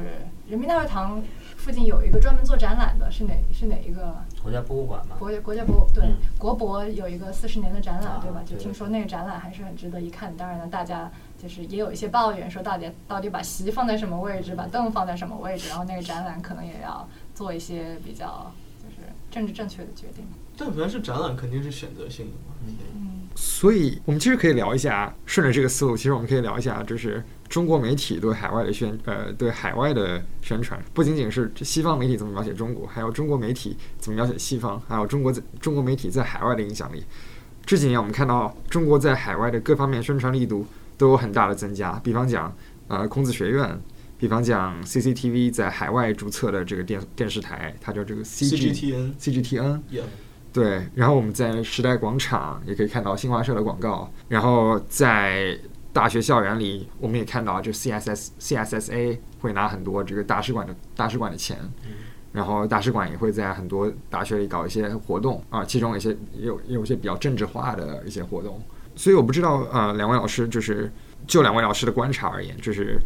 人民大会堂附近有一个专门做展览的，是哪是哪一个？国家博物馆吗，国家国家博对、嗯国博有一个四十年的展览，啊对吧？就听说那个展览还是很值得一看。当然了，大家就是也有一些抱怨，说到底到底把席放在什么位置，把凳放在什么位置，然后那个展览可能也要做一些比较就是政治正确的决定。但凡是展览，肯定是选择性的嘛。嗯，所以我们其实可以聊一下，顺着这个思路，其实我们可以聊一下，就是中国媒体对海外的宣呃对海外的宣传，不仅仅是西方媒体怎么描写中国，还有中国媒体怎么描写西方，还有中国在中国媒体在海外的影响力。这几年我们看到中国在海外的各方面宣传力度都有很大的增加，比方讲呃孔子学院。比方讲，CCTV 在海外注册的这个电电视台，它叫这个 CG CGTN CGTN，对，然后我们在时代广场也可以看到新华社的广告，然后在大学校园里，我们也看到就 CSS CSSA 会拿很多这个大使馆的大使馆的钱，然后大使馆也会在很多大学里搞一些活动啊，其中有一些也有也有一些比较政治化的一些活动，所以我不知道呃，两位老师就是就两位老师的观察而言，就是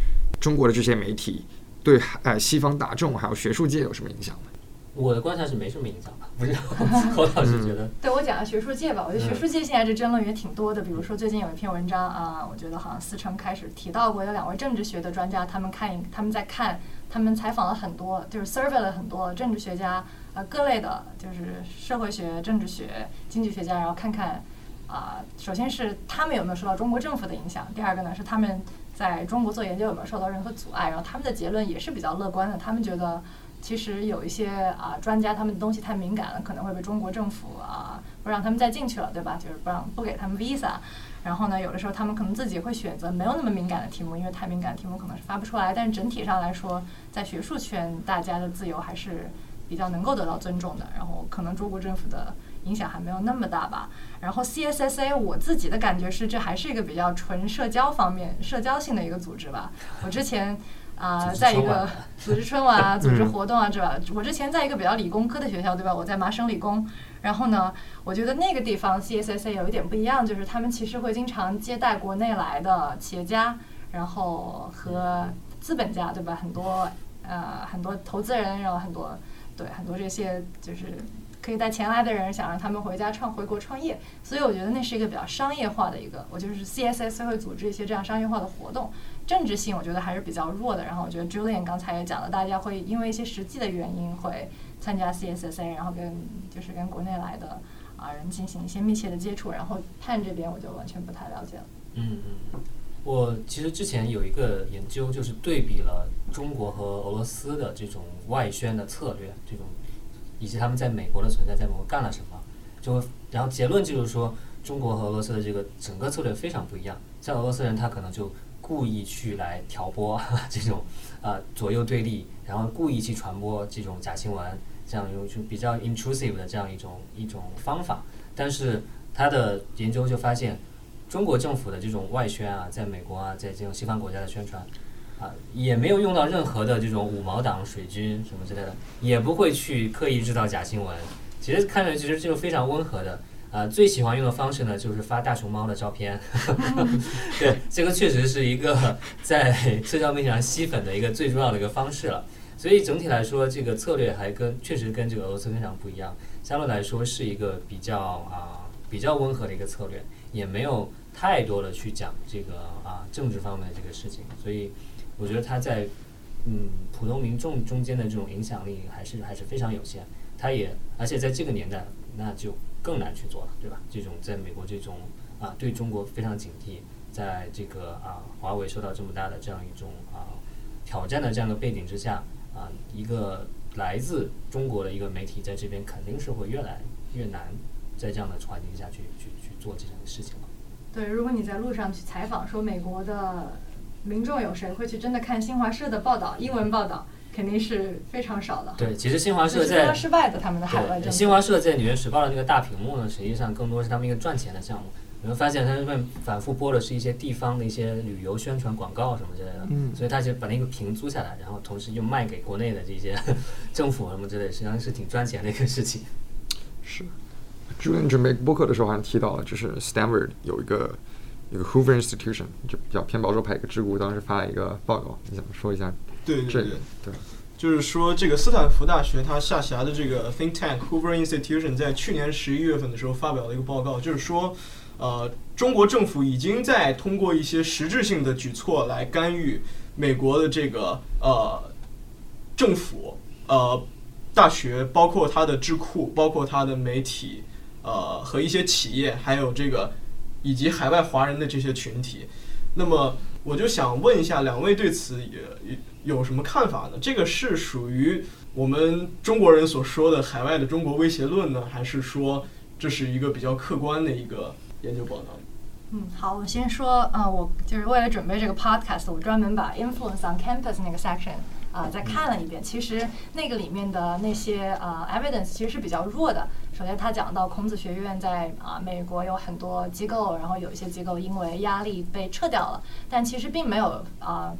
中国的这些媒体对呃西方大众还有学术界有什么影响呢？我的观察是没什么影响吧，不知道 侯老师觉得。对我讲下学术界吧，我觉得学嗯术界现在这争论也挺多的。比如说最近有一篇文章啊，我觉得好像思成开始提到过，有两位政治学的专家，他们看他们在看，他们采访了很多，就是 survey 了很多政治学家，呃，各类的，就是社会学、政治学、经济学家，然后看看啊、首先是他们有没有受到中国政府的影响，第二个呢是他们在中国做研究有没有受到任何阻碍，然后他们的结论也是比较乐观的，他们觉得其实有一些啊、专家他们的东西太敏感了，可能会被中国政府啊、不让他们再进去了，对吧？就是不让不给他们 visa。然后呢，有的时候他们可能自己会选择没有那么敏感的题目，因为太敏感的题目可能是发不出来。但是整体上来说，在学术圈，大家的自由还是比较能够得到尊重的。然后可能中国政府的影响还没有那么大吧。然后 CSSA 我自己的感觉是，这还是一个比较纯社交方面、社交性的一个组织吧。我之前啊、在一个组织春晚啊，组织活动啊，这吧？我之前在一个比较理工科的学校，对吧？我在麻省理工。然后呢，我觉得那个地方 CSSA 有一点不一样，就是他们其实会经常接待国内来的企业家，然后和资本家，对吧？很多呃很多投资人，然后很多对很多这些就是可以带钱来的人，想让他们回家创回国创业，所以我觉得那是一个比较商业化的一个，我就是 CSS 会组织一些这样商业化的活动，政治性我觉得还是比较弱的。然后我觉得 Julian 刚才也讲了，大家会因为一些实际的原因会参加 CSSA，然后跟就是跟国内来的啊人进行一些密切的接触。然后 Pan 这边我就完全不太了解了。嗯嗯，我其实之前有一个研究，就是对比了中国和俄罗斯的这种外宣的策略，这种以及他们在美国的存在，在美国干了什么，就然后结论就是说，中国和俄罗斯的这个整个策略非常不一样。像俄罗斯人，他可能就故意去来挑拨这种啊、左右对立，然后故意去传播这种假新闻，这样一种就比较 intrusive 的这样一种一种方法。但是他的研究就发现，中国政府的这种外宣啊，在美国啊，在这种西方国家的宣传啊，也没有用到任何的这种五毛党、水军什么之类的，也不会去刻意制造假新闻。其实看着其实就是非常温和的。啊，最喜欢用的方式呢，就是发大熊猫的照片。对，这个确实是一个在社交媒体上吸粉的一个最重要的一个方式了。所以整体来说，这个策略还跟确实跟这个俄罗斯非常不一样。相对来说是一个比较啊、比较温和的一个策略，也没有太多的去讲这个啊政治方面的这个事情。所以我觉得他在嗯普通民众中间的这种影响力还是还是非常有限。他也而且在这个年代，那就更难去做了，对吧？这种在美国这种啊对中国非常警惕，在这个啊华为受到这么大的这样一种啊挑战的这样的背景之下，啊一个来自中国的一个媒体在这边肯定是会越来越难在这样的环境下去去去做这样的事情了。对，如果你在路上去采访说美国的民众有谁会去真的看新华社的报道，英文报道肯定是非常少的。对，其实新华社在常失败的，他们的海外。新华社在《纽约时报》的那个大屏幕呢，实际上更多是他们一个赚钱的项目。你会发现，他们反复播的是一些地方的一些旅游宣传广告什么之类的，嗯所以他就把那个屏租下来，然后同时又卖给国内的这些 政府什么之类，实际上是挺赚钱的一个事情。是。Julian 准备播客的时候好像提到了，就是 Stanford 有一个有个 Hoover Institution，就比较偏保守派一个智库，当时发了一个报告，你想说一下这个对对对？，对，就是说，这个斯坦福大学它下辖的这个 think tank Hoover Institution 在去年十一月份的时候发表了一个报告，就是说，呃，中国政府已经在通过一些实质性的举措来干预美国的这个呃政府、呃大学，包括它的智库，包括它的媒体，呃和一些企业，还有这个以及海外华人的这些群体。那么我就想问一下，两位对此也有什么看法呢？这个是属于我们中国人所说的海外的中国威胁论呢，还是说这是一个比较客观的一个研究报道？嗯，好，我先说，啊、我就是为了准备这个 podcast，我专门把 influence on campus 那个 section 啊、再看了一遍。其实那个里面的那些呃 evidence 其实是比较弱的。首先，他讲到孔子学院在啊、美国有很多机构，然后有一些机构因为压力被撤掉了，但其实并没有啊。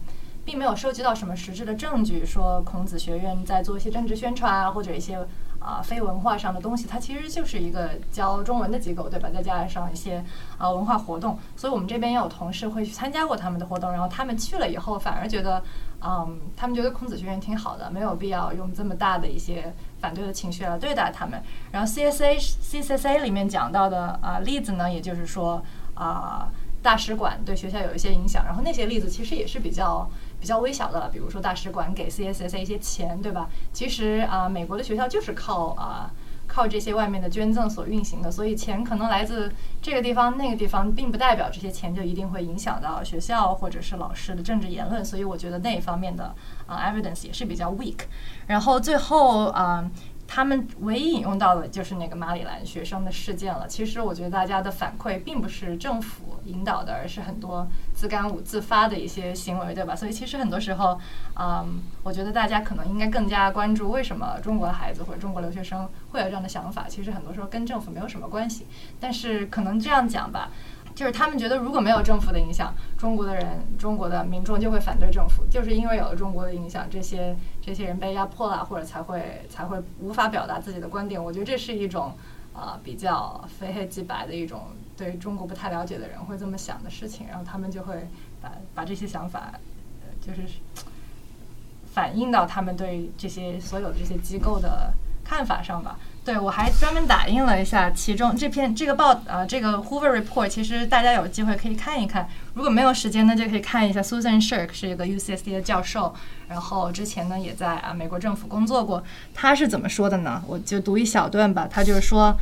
并没有收集到什么实质的证据，说孔子学院在做一些政治宣传啊，或者一些啊、非文化上的东西，它其实就是一个教中文的机构，对吧？再加上一些啊、文化活动，所以我们这边也有同事会去参加过他们的活动，然后他们去了以后反而觉得，嗯，他们觉得孔子学院挺好的，没有必要用这么大的一些反对的情绪来对待他们。然后 CSA CCSA 里面讲到的啊、例子呢，也就是说啊、大使馆对学校有一些影响，然后那些例子其实也是比较比较微小的，比如说大使馆给 CSSA 一些钱，对吧？其实啊、美国的学校就是靠啊、靠这些外面的捐赠所运行的，所以钱可能来自这个地方那个地方，并不代表这些钱就一定会影响到学校或者是老师的政治言论。所以我觉得那一方面的啊 evidence 也是比较 weak。然后最后啊。他们唯一引用到的就是那个马里兰学生的事件了。其实我觉得大家的反馈并不是政府引导的，而是很多自干五自发的一些行为，对吧？所以其实很多时候，嗯，我觉得大家可能应该更加关注为什么中国的孩子或者中国留学生会有这样的想法。其实很多时候跟政府没有什么关系，但是可能这样讲吧。就是他们觉得，如果没有政府的影响，中国的人、中国的民众就会反对政府。就是因为有了中国的影响，这些这些人被压迫了，或者才会才会无法表达自己的观点。我觉得这是一种呃比较非黑即白的一种对中国不太了解的人会这么想的事情。然后他们就会把把这些想法，就是反映到他们对这些所有的这些机构的看法上吧。对，我还专门打印了一下其中这篇这个报啊这个 Hoover Report，其实大家有机会可以看一看。如果没有时间呢，就可以看一下 Susan Shirk 是一个 UCSD 的教授，然后之前呢也在啊美国政府工作过。他是怎么说的呢？我就读一小段吧。他就是说。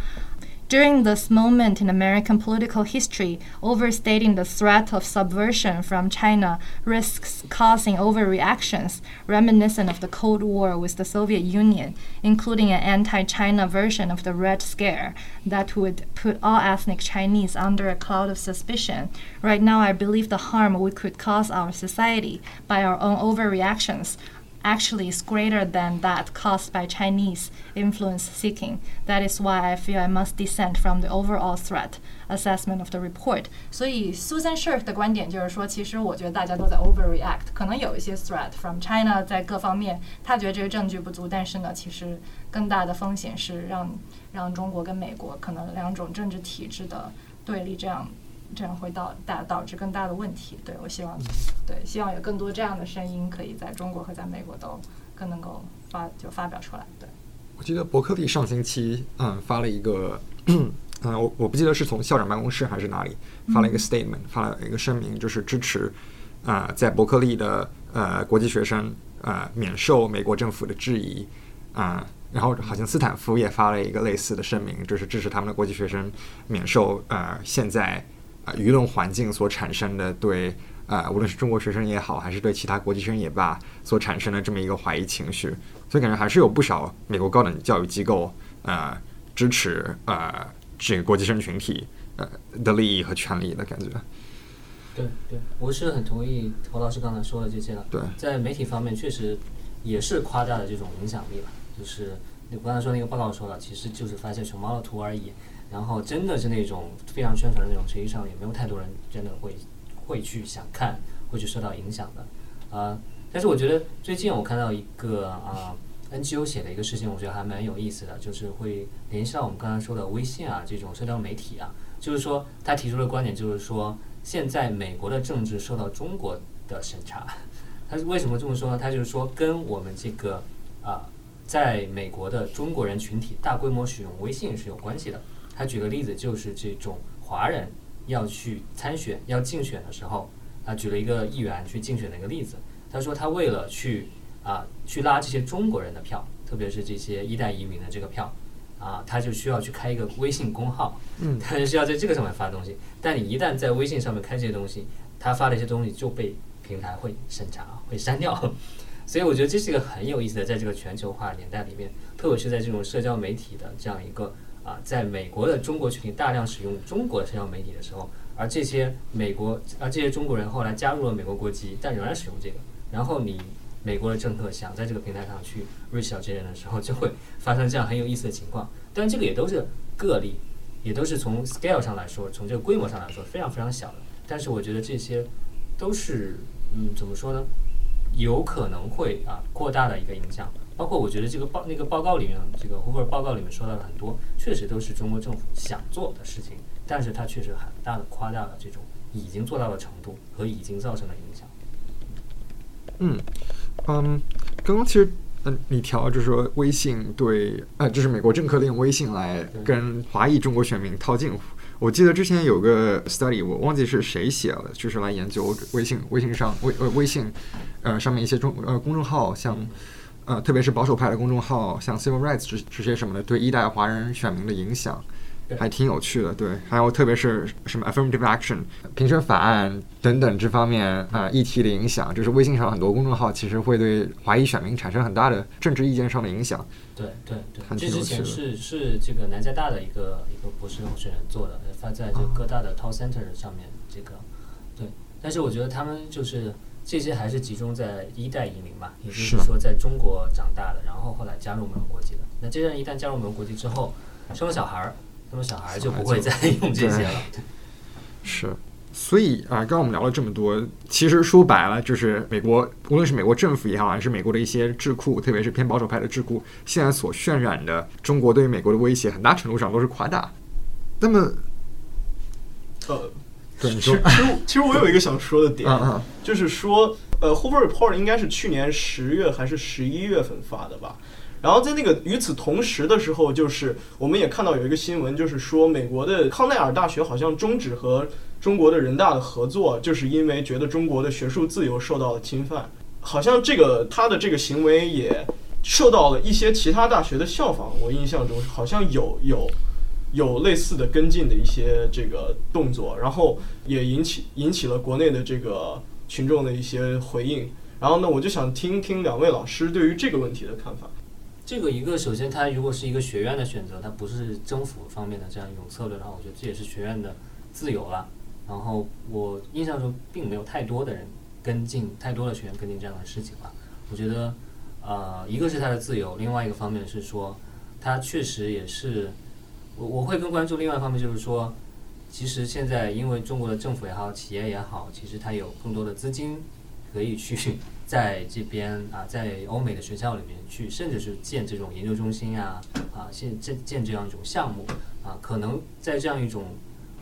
During this moment in American political history, overstating the threat of subversion from China risks causing overreactions reminiscent of the Cold War with the Soviet Union, including an anti China version of the Red Scare that would put all ethnic Chinese under a cloud of suspicion. Right now, I believe the harm we could cause our society by our own overreactions actually is greater than that caused by Chinese influence seeking. That is why I feel I must dissent from the overall threat assessment of the report. 所以 Susan Shirk 的观点就是说，其实我觉得大家都在 overreact，可能有一些 threat from China 在各方面，他觉得这个证据不足，但是呢，其实更大的风险是让让中国跟美国可能两种政治体制的对立这样。 这样会导导导致更大的问题。对我希望，对希望有更多这样的声音，可以在中国和在美国都更能够发就发表出来。对，我记得伯克利上星期嗯发了一个嗯我我不记得是从校长办公室还是哪里发了一个 statement，发了一个声明，就是支持啊在伯克利的呃国际学生呃免受美国政府的质疑啊。然后好像斯坦福也发了一个类似的声明，就是支持他们的国际学生免受呃现在。啊，舆论环境所产生的对啊，无论是中国学生也好，还是对其他国际学生也罢，所产生的这么一个怀疑情绪，所以感觉还是有不少美国高等教育机构呃支持呃这个国际生群体呃的利益和权利的感觉。对对，我是很同意侯老师刚才说的这些的。对，在媒体方面确实也是夸大了这种影响力吧，就是你刚才说那个报告说了，其实就是发现熊猫的图而已。然后真的是那种非常宣传的那种，实际上也没有太多人真的会会去想看，会去受到影响的，啊。但是我觉得最近我看到一个啊 NGO 写的一个事情，我觉得还蛮有意思的，就是会联系到我们刚才说的微信啊这种社交媒体啊，就是说他提出的观点就是说，现在美国的政治受到中国的审查。他是为什么这么说呢？他就是说跟我们这个啊在美国的中国人群体大规模使用微信是有关系的。他举个例子，就是这种华人要去参选、要竞选的时候，他，举了一个议员去竞选的一个例子。他说，他为了去啊，去拉这些中国人的票，特别是这些一代移民的这个票，啊，他就需要去开一个微信公号，嗯，他就需要在这个上面发东西。但你一旦在微信上面开这些东西，他发的一些东西就被平台会审查、会删掉。所以我觉得这是一个很有意思的，在这个全球化年代里面，特别是在这种社交媒体的这样一个。啊，在美国的中国群体大量使用中国社交媒体的时候，而这些美国而这些中国人后来加入了美国国籍，但仍然使用这个。然后你美国的政客想在这个平台上去 reach 到这些人的时候，就会发生这样很有意思的情况。但这个也都是个例，也都是从 scale 上来说，从这个规模上来说非常非常小的。但是我觉得这些都是嗯，怎么说呢？有可能会啊扩大的一个影响。包括我觉得这个报那个报告里面，这个胡佛报告里面说到的很多，确实都是中国政府想做的事情，但是它确实很大的夸大了这种已经做到的程度和已经造成的影响。嗯嗯，刚刚其实嗯你调就是说微信对呃就是美国政客利用微信来跟华裔中国选民套近乎。我记得之前有个 study，我忘记是谁写了，就是来研究微信微信上微呃微信呃上面一些中呃公众号像。呃，特别是保守派的公众号，像 Civil Rights 这这些什么的，对一代华人选民的影响，还挺有趣的。对，还有特别是什么 affirmative action、平权法案等等这方面啊、议题的影响，就是微信上很多公众号其实会对华裔选民产生很大的政治意见上的影响。对对对，还这之前是是这个南加大的一个一个博士候选人做的，发在这个各大的 Talk Center 上面，这个对。但是我觉得他们就是这些还是集中在一代移民嘛，也就是是说在中国长大的，然后后来加入我们国籍的。那这些人一旦加入我们国籍之后，生了小孩儿，那么小孩儿就不会再 用这些了。对是，所以啊，刚刚我们聊了这么多，其实说白了就是美国，无论是美国政府也好，还是美国的一些智库，特别是偏保守派的智库，现在所渲染的中国对于美国的威胁，很大程度上都是夸大。那么，呃，对你说其实，其实我其实我有一个想说的点，就是说，呃，Hoover Report 应该是去年十月还是十一月份发的吧？然后在那个与此同时的时候，就是我们也看到有一个新闻，就是说美国的康奈尔大学好像终止和中国的人大的合作，就是因为觉得中国的学术自由受到了侵犯。好像这个他的这个行为也受到了一些其他大学的效仿。我印象中好像有有有类似的跟进的一些这个动作，然后也引起引起了国内的这个群众的一些回应。然后呢，我就想听听两位老师对于这个问题的看法。这个一个，首先它如果是一个学院的选择，它不是政府方面的这样一种策略的话，我觉得这也是学院的自由了。然后我印象中并没有太多的人跟进，太多的学员跟进这样的事情了。我觉得，呃，一个是它的自由，另外一个方面是说，它确实也是，我我会更关注另外一方面就是说，其实现在因为中国的政府也好，企业也好，其实它有更多的资金可以去在这边啊，在欧美的学校里面去，甚至是建这种研究中心啊，啊，建建建这样一种项目啊，可能在这样一种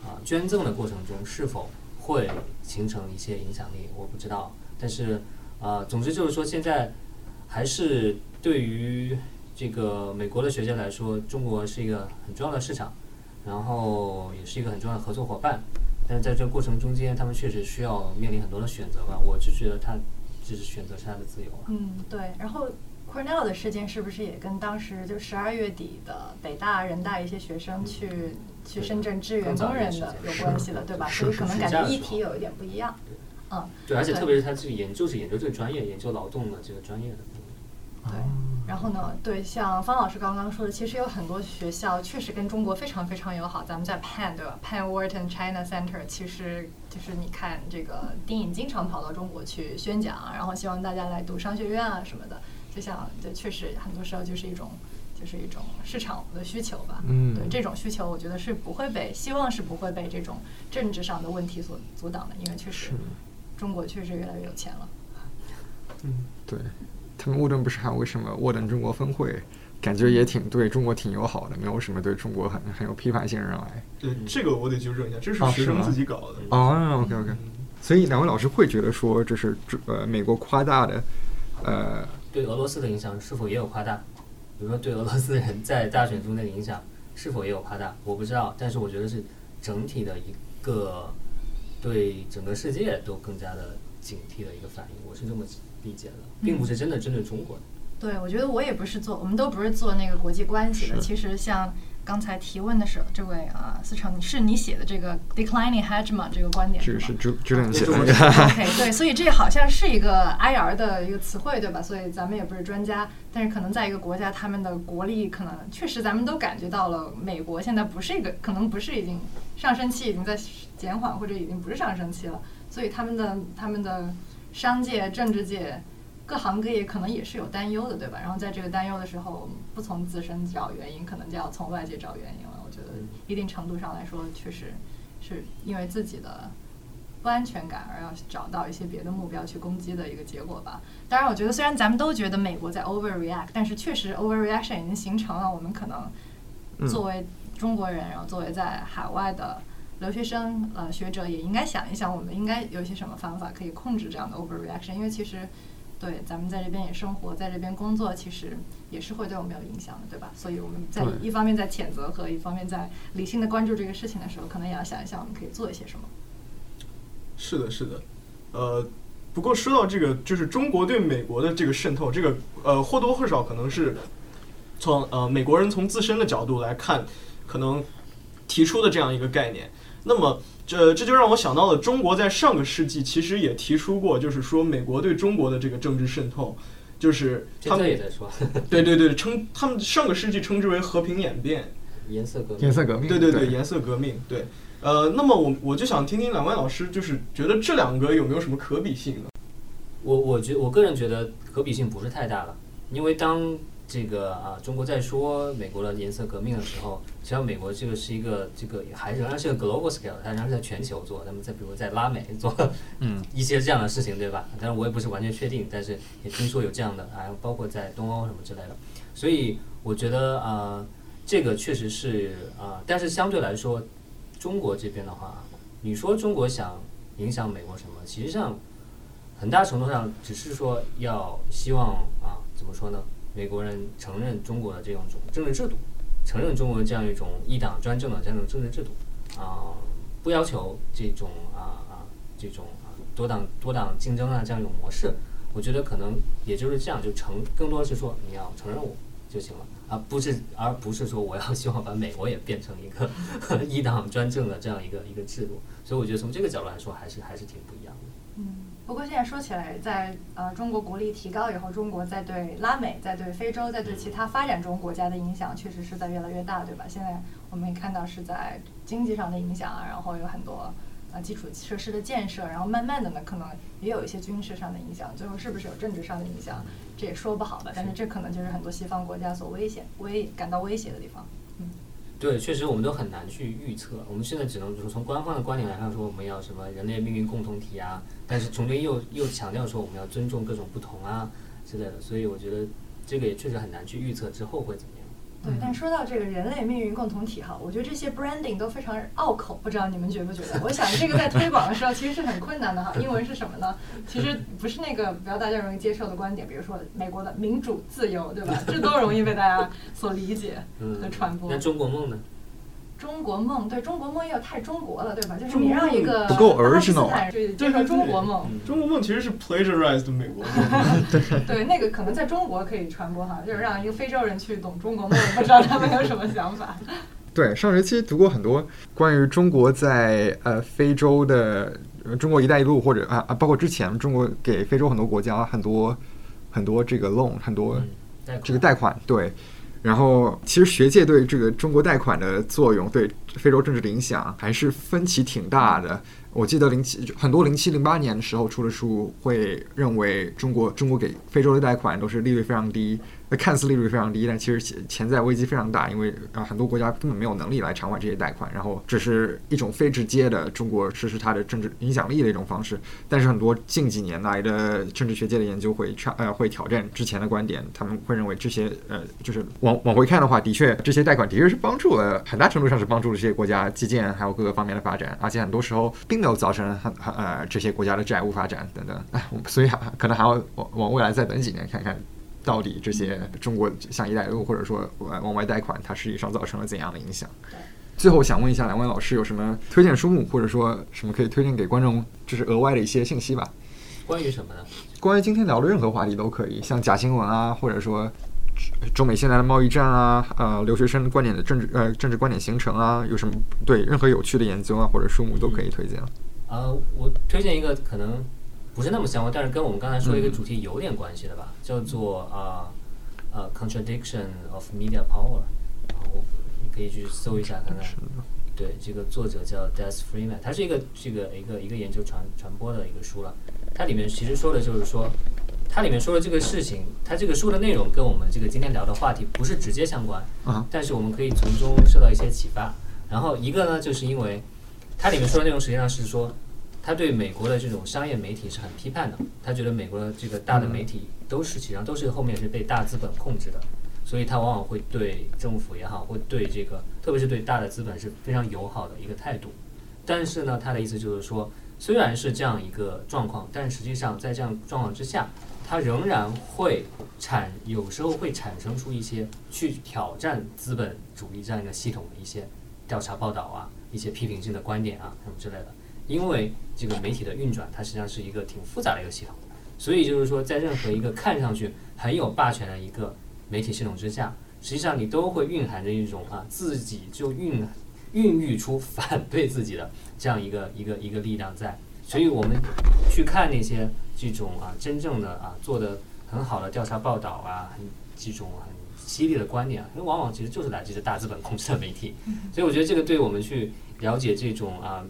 啊捐赠的过程中，是否会形成一些影响力，我不知道。但是啊，总之就是说，现在还是对于这个美国的学界来说，中国是一个很重要的市场，然后也是一个很重要的合作伙伴。但是在这个过程中间，他们确实需要面临很多的选择吧。我就觉得他就是选择是他的自由了。嗯，对。然后 Cornell 的事件是不是也跟当时就十二月底的北大、人大一些学生去、去深圳支援工人的有关系了，对吧？所以可能感觉议题有一点不一样。嗯，对，而且特别是他这个研究是研究这个专业，研究劳动的这个专业的。对。然后呢，对，像方老师刚刚说的，其实有很多学校确实跟中国非常非常友好。咱们在 Penn 对吧？Penn Wharton China Center 其实就是你看这个丁颖经常跑到中国去宣讲，然后希望大家来读商学院啊什么的。就像对，确实很多时候就是一种就是一种市场的需求吧。嗯对这种需求，我觉得是不会被，希望是不会被这种政治上的问题所阻挡的，因为确实中国确实越来越有钱了。嗯对，他们沃顿不是还有为什么沃顿中国分会，感觉也挺对中国挺友好的，没有什么对中国很很有批判性认为。对，这个我得纠正一下，这是学生自己搞的。哦，OK OK，嗯所以两位老师会觉得说这是中呃美国夸大的，呃对俄罗斯的影响是否也有夸大？比如说对俄罗斯人在大选中的影响是否也有夸大？我不知道，但是我觉得是整体的一个对整个世界都更加的警惕的一个反应，我是这么理解的，并不是真的针对中国的。对，我觉得我也不是做，我们都不是做那个国际关系的。其实像刚才提问的时候，这位啊，思成，你是你写的这个 declining hegemon 这个观点吗这个是知知令写的。OK，对，所以这好像是一个 IR 的一个词汇，对吧？所以咱们也不是专家，但是可能在一个国家，他们的国力可能确实咱们都感觉到了，美国现在不是一个，可能不是已经上升期已经在减缓，或者已经不是上升期了，所以他们的他们的商界、政治界。各行各业可能也是有担忧的，对吧？然后在这个担忧的时候，不从自身找原因，可能就要从外界找原因了。我觉得一定程度上来说，确实是因为自己的不安全感而要找到一些别的目标去攻击的一个结果吧。当然，我觉得虽然咱们都觉得美国在 overreact，但是确实 overreaction 已经形成了。我们可能嗯作为中国人，然后作为在海外的留学生、呃学者，也应该想一想，我们应该有一些什么方法可以控制这样的 overreaction。因为其实对咱们在这边也生活，在这边工作，其实也是会对我们有影响的，对吧？所以我们在一方面在谴责和一方面在理性的关注这个事情的时候，可能也要想一想我们可以做一些什么。是的，是的，呃，不过说到这个，就是中国对美国的这个渗透，这个呃或多或少可能是从呃美国人从自身的角度来看，可能提出的这样一个概念。那么这这就让我想到了中国在上个世纪其实也提出过，就是说美国对中国的这个政治渗透，就是他们也在说 对对对称他们上个世纪称之为和平演变。颜色革命。颜色革命，对对对对，颜色革命，对。呃，那么我我就想听听两位老师，就是觉得这两个有没有什么可比性呢？我我觉我个人觉得可比性不是太大了，因为当这个啊中国在说美国的颜色革命的时候，实际上美国这个是一个这个还仍然是个 global scale，它仍然是在全球做，那么在比如在拉美做嗯 一些这样的事情，对吧？但是我也不是完全确定，但是也听说有这样的，还有包括在东欧什么之类的，所以我觉得啊、这个确实是啊、但是相对来说，中国这边的话，你说中国想影响美国什么，其实上。很大程度上只是说要希望啊，怎么说呢？美国人承认中国的这样一种政治制度，承认中国这样一种一党专政的这样一种政治制度，啊，不要求这种啊啊这种啊多党多党竞争啊这样一种模式。我觉得可能也就是这样，就承更多是说你要承认我就行了，而不是而不是说我要希望把美国也变成一个 一党专政的这样一个一个制度。所以我觉得从这个角度来说，还是还是挺不一样的。嗯，不过现在说起来，在呃中国国力提高以后，中国在对拉美、在对非洲、在对其他发展中国家的影响，确实是在越来越大，对吧？现在我们也看到是在经济上的影响啊，然后有很多呃基础设施的建设，然后慢慢的呢，可能也有一些军事上的影响，最后是不是有政治上的影响，这也说不好吧。但是这可能就是很多西方国家所危险、危感到威胁的地方。对，确实我们都很难去预测。我们现在只能就是从官方的观点来看，说我们要什么人类命运共同体啊，但是中间又又强调说我们要尊重各种不同啊之类的，所以我觉得这个也确实很难去预测之后会怎么样。对，但说到这个人类命运共同体哈，我觉得这些 branding 都非常拗口，不知道你们觉不觉得？我想这个在推广的时候其实是很困难的哈。英文是什么呢？其实不是那个比较大家容易接受的观点，比如说美国的民主自由，对吧？这都容易被大家所理解和传播那。中国梦呢？中国梦，对中国梦又太中国了，对吧？就是你让一个不够巴基斯 original 坦人去接受中国梦，中国梦其实是 plagiarized 美国梦，对那个可能在中国可以传播哈，就是让一个非洲人去懂中国梦，不知道他们有什么想法。对，上学期读过很多关于中国在呃非洲的呃中国“一带一路”或者啊啊，包括之前中国给非洲很多国家很多很多这个 loan 很多嗯，贷款这个贷款，对。然后，其实学界对这个中国贷款的作用，对非洲政治的影响还是分歧挺大的。我记得零七很多零七零八年的时候出的书会认为中国中国给非洲的贷款都是利率非常低，看似利率非常低，但其实潜在危机非常大，因为啊很多国家根本没有能力来偿还这些贷款，然后只是一种非直接的中国实施它的政治影响力的一种方式。但是很多近几年来的政治学界的研究会挑呃会挑战之前的观点，他们会认为这些呃就是往往回看的话，的确这些贷款的确是帮助了很大程度上是帮助了这些国家基建还有各个方面的发展，而且很多时候并没有造成很很呃这些国家的债务发展等等。哎，我们所以还可能还要往往未来再等几年看看。到底这些中国像“一带一路”或者说呃往外贷款，它实际上造成了怎样的影响？最后想问一下两位老师，有什么推荐书目，或者说什么可以推荐给观众，就是额外的一些信息吧？关于什么呢？关于今天聊的任何话题都可以，像假新闻啊，或者说中美现在的贸易战啊，呃，留学生观点的政治呃政治观点形成啊，有什么对任何有趣的研究啊或者书目都可以推荐。呃，我推荐一个可能不是那么相关，但是跟我们刚才说的一个主题有点关系的吧，叫做啊呃 contradiction of media power，然后你可以去搜一下看看。对，这个作者叫 Des Freeman，他是一个这个一个一个研究传传播的一个书了。它里面其实说的就是说，它里面说的这个事情，它这个书的内容跟我们这个今天聊的话题不是直接相关，啊但是我们可以从中受到一些启发。然后一个呢，就是因为它里面说的内容实际上是说，他对美国的这种商业媒体是很批判的，他觉得美国的这个大的媒体都是实际上都是后面是被大资本控制的，所以他往往会对政府也好，会对这个特别是对大的资本是非常友好的一个态度。但是呢，他的意思就是说，虽然是这样一个状况，但实际上在这样状况之下，它仍然会产有时候会产生出一些去挑战资本主义这样一个系统的一些调查报道啊，一些批评性的观点啊什么之类的。因为这个媒体的运转，它实际上是一个挺复杂的一个系统，所以就是说，在任何一个看上去很有霸权的一个媒体系统之下，实际上你都会蕴含着一种啊，自己就孕孕育出反对自己的这样一个一个一个力量在，所以我们去看那些这种啊真正的啊做的很好的调查报道啊，很这种很犀利的观点，因为往往其实就是来自于大资本控制的媒体，所以我觉得这个对我们去了解这种啊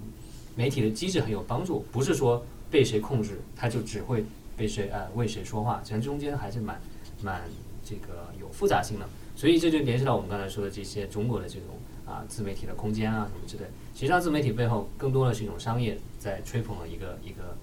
媒体的机制很有帮助，不是说被谁控制，他就只会被谁呃为谁说话，其实中间还是蛮蛮这个有复杂性的，所以这就联系到我们刚才说的这些中国的这种啊自媒体的空间啊什么之类，实际上自媒体背后更多的是一种商业在吹捧的一个一个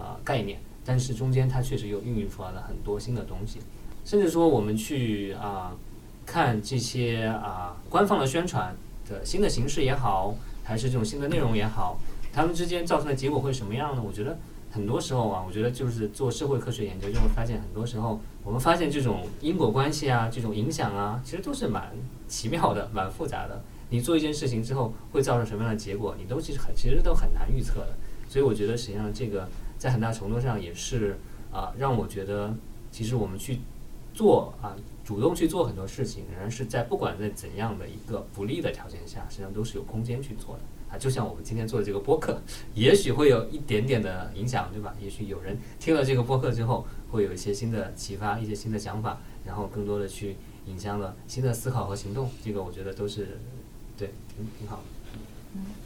啊概念，但是中间它确实又孕育出来了很多新的东西，甚至说我们去啊看这些啊官方的宣传的新的形式也好，还是这种新的内容也好，他们之间造成的结果会什么样呢？我觉得很多时候啊，我觉得就是做社会科学研究就会发现，很多时候我们发现这种因果关系啊，这种影响啊，其实都是蛮奇妙的、蛮复杂的。你做一件事情之后会造成什么样的结果，你都其实很其实都很难预测的。所以我觉得实际上这个在很大程度上也是啊，让我觉得其实我们去做啊，主动去做很多事情，仍然是在不管在怎样的一个不利的条件下，实际上都是有空间去做的啊。就像我们今天做的这个播客，也许会有一点点的影响，对吧？也许有人听了这个播客之后，会有一些新的启发，一些新的想法，然后更多的去引向了新的思考和行动。这个我觉得都是对，挺挺好的。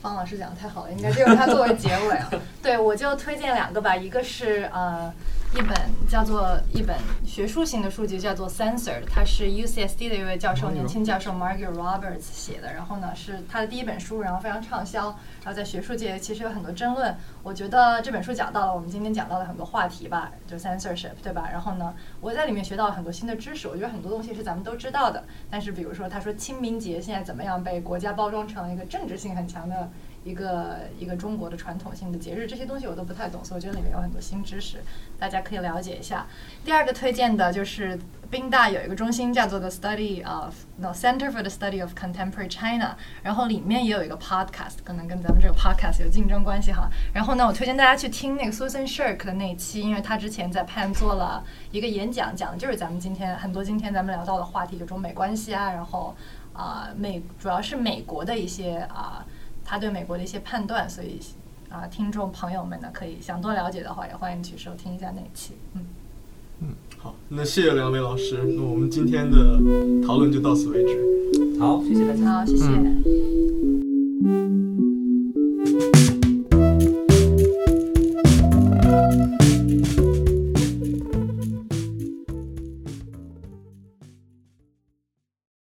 方老师讲的太好了，应该就用它作为结尾。对，我就推荐两个吧，一个是呃一本叫做一本学术性的书籍，叫做《Censored》，它是 UCSD 的一位教授，年轻教授 Margaret Roberts 写的。然后呢，是他的第一本书，然后非常畅销，然后在学术界其实有很多争论。我觉得这本书讲到了我们今天讲到的很多话题吧，就 censorship，对吧？然后呢，我在里面学到了很多新的知识。我觉得很多东西是咱们都知道的，但是比如说他说清明节现在怎么样被国家包装成一个政治性很强的。一个一个中国的传统性的节日，这些东西我都不太懂，所以我觉得里面有很多新知识，大家可以了解一下。第二个推荐的就是宾大有一个中心叫做 The Study of No Center for the Study of Contemporary China，然后里面也有一个 podcast，可能跟咱们这个 podcast 有竞争关系哈。然后呢，我推荐大家去听那个 Susan Shirk 的那一期，因为他之前在 Pan 做了一个演讲，讲的就是咱们今天很多今天咱们聊到的话题，就中美关系啊，然后啊美主要是美国的一些啊。他对美国的一些判断，所以啊听众朋友们呢，可以想多了解的话，也欢迎去收听一下那一期。嗯嗯，好，那谢谢两位老师。那我们今天的讨论就到此为止。好，谢谢大家，谢谢。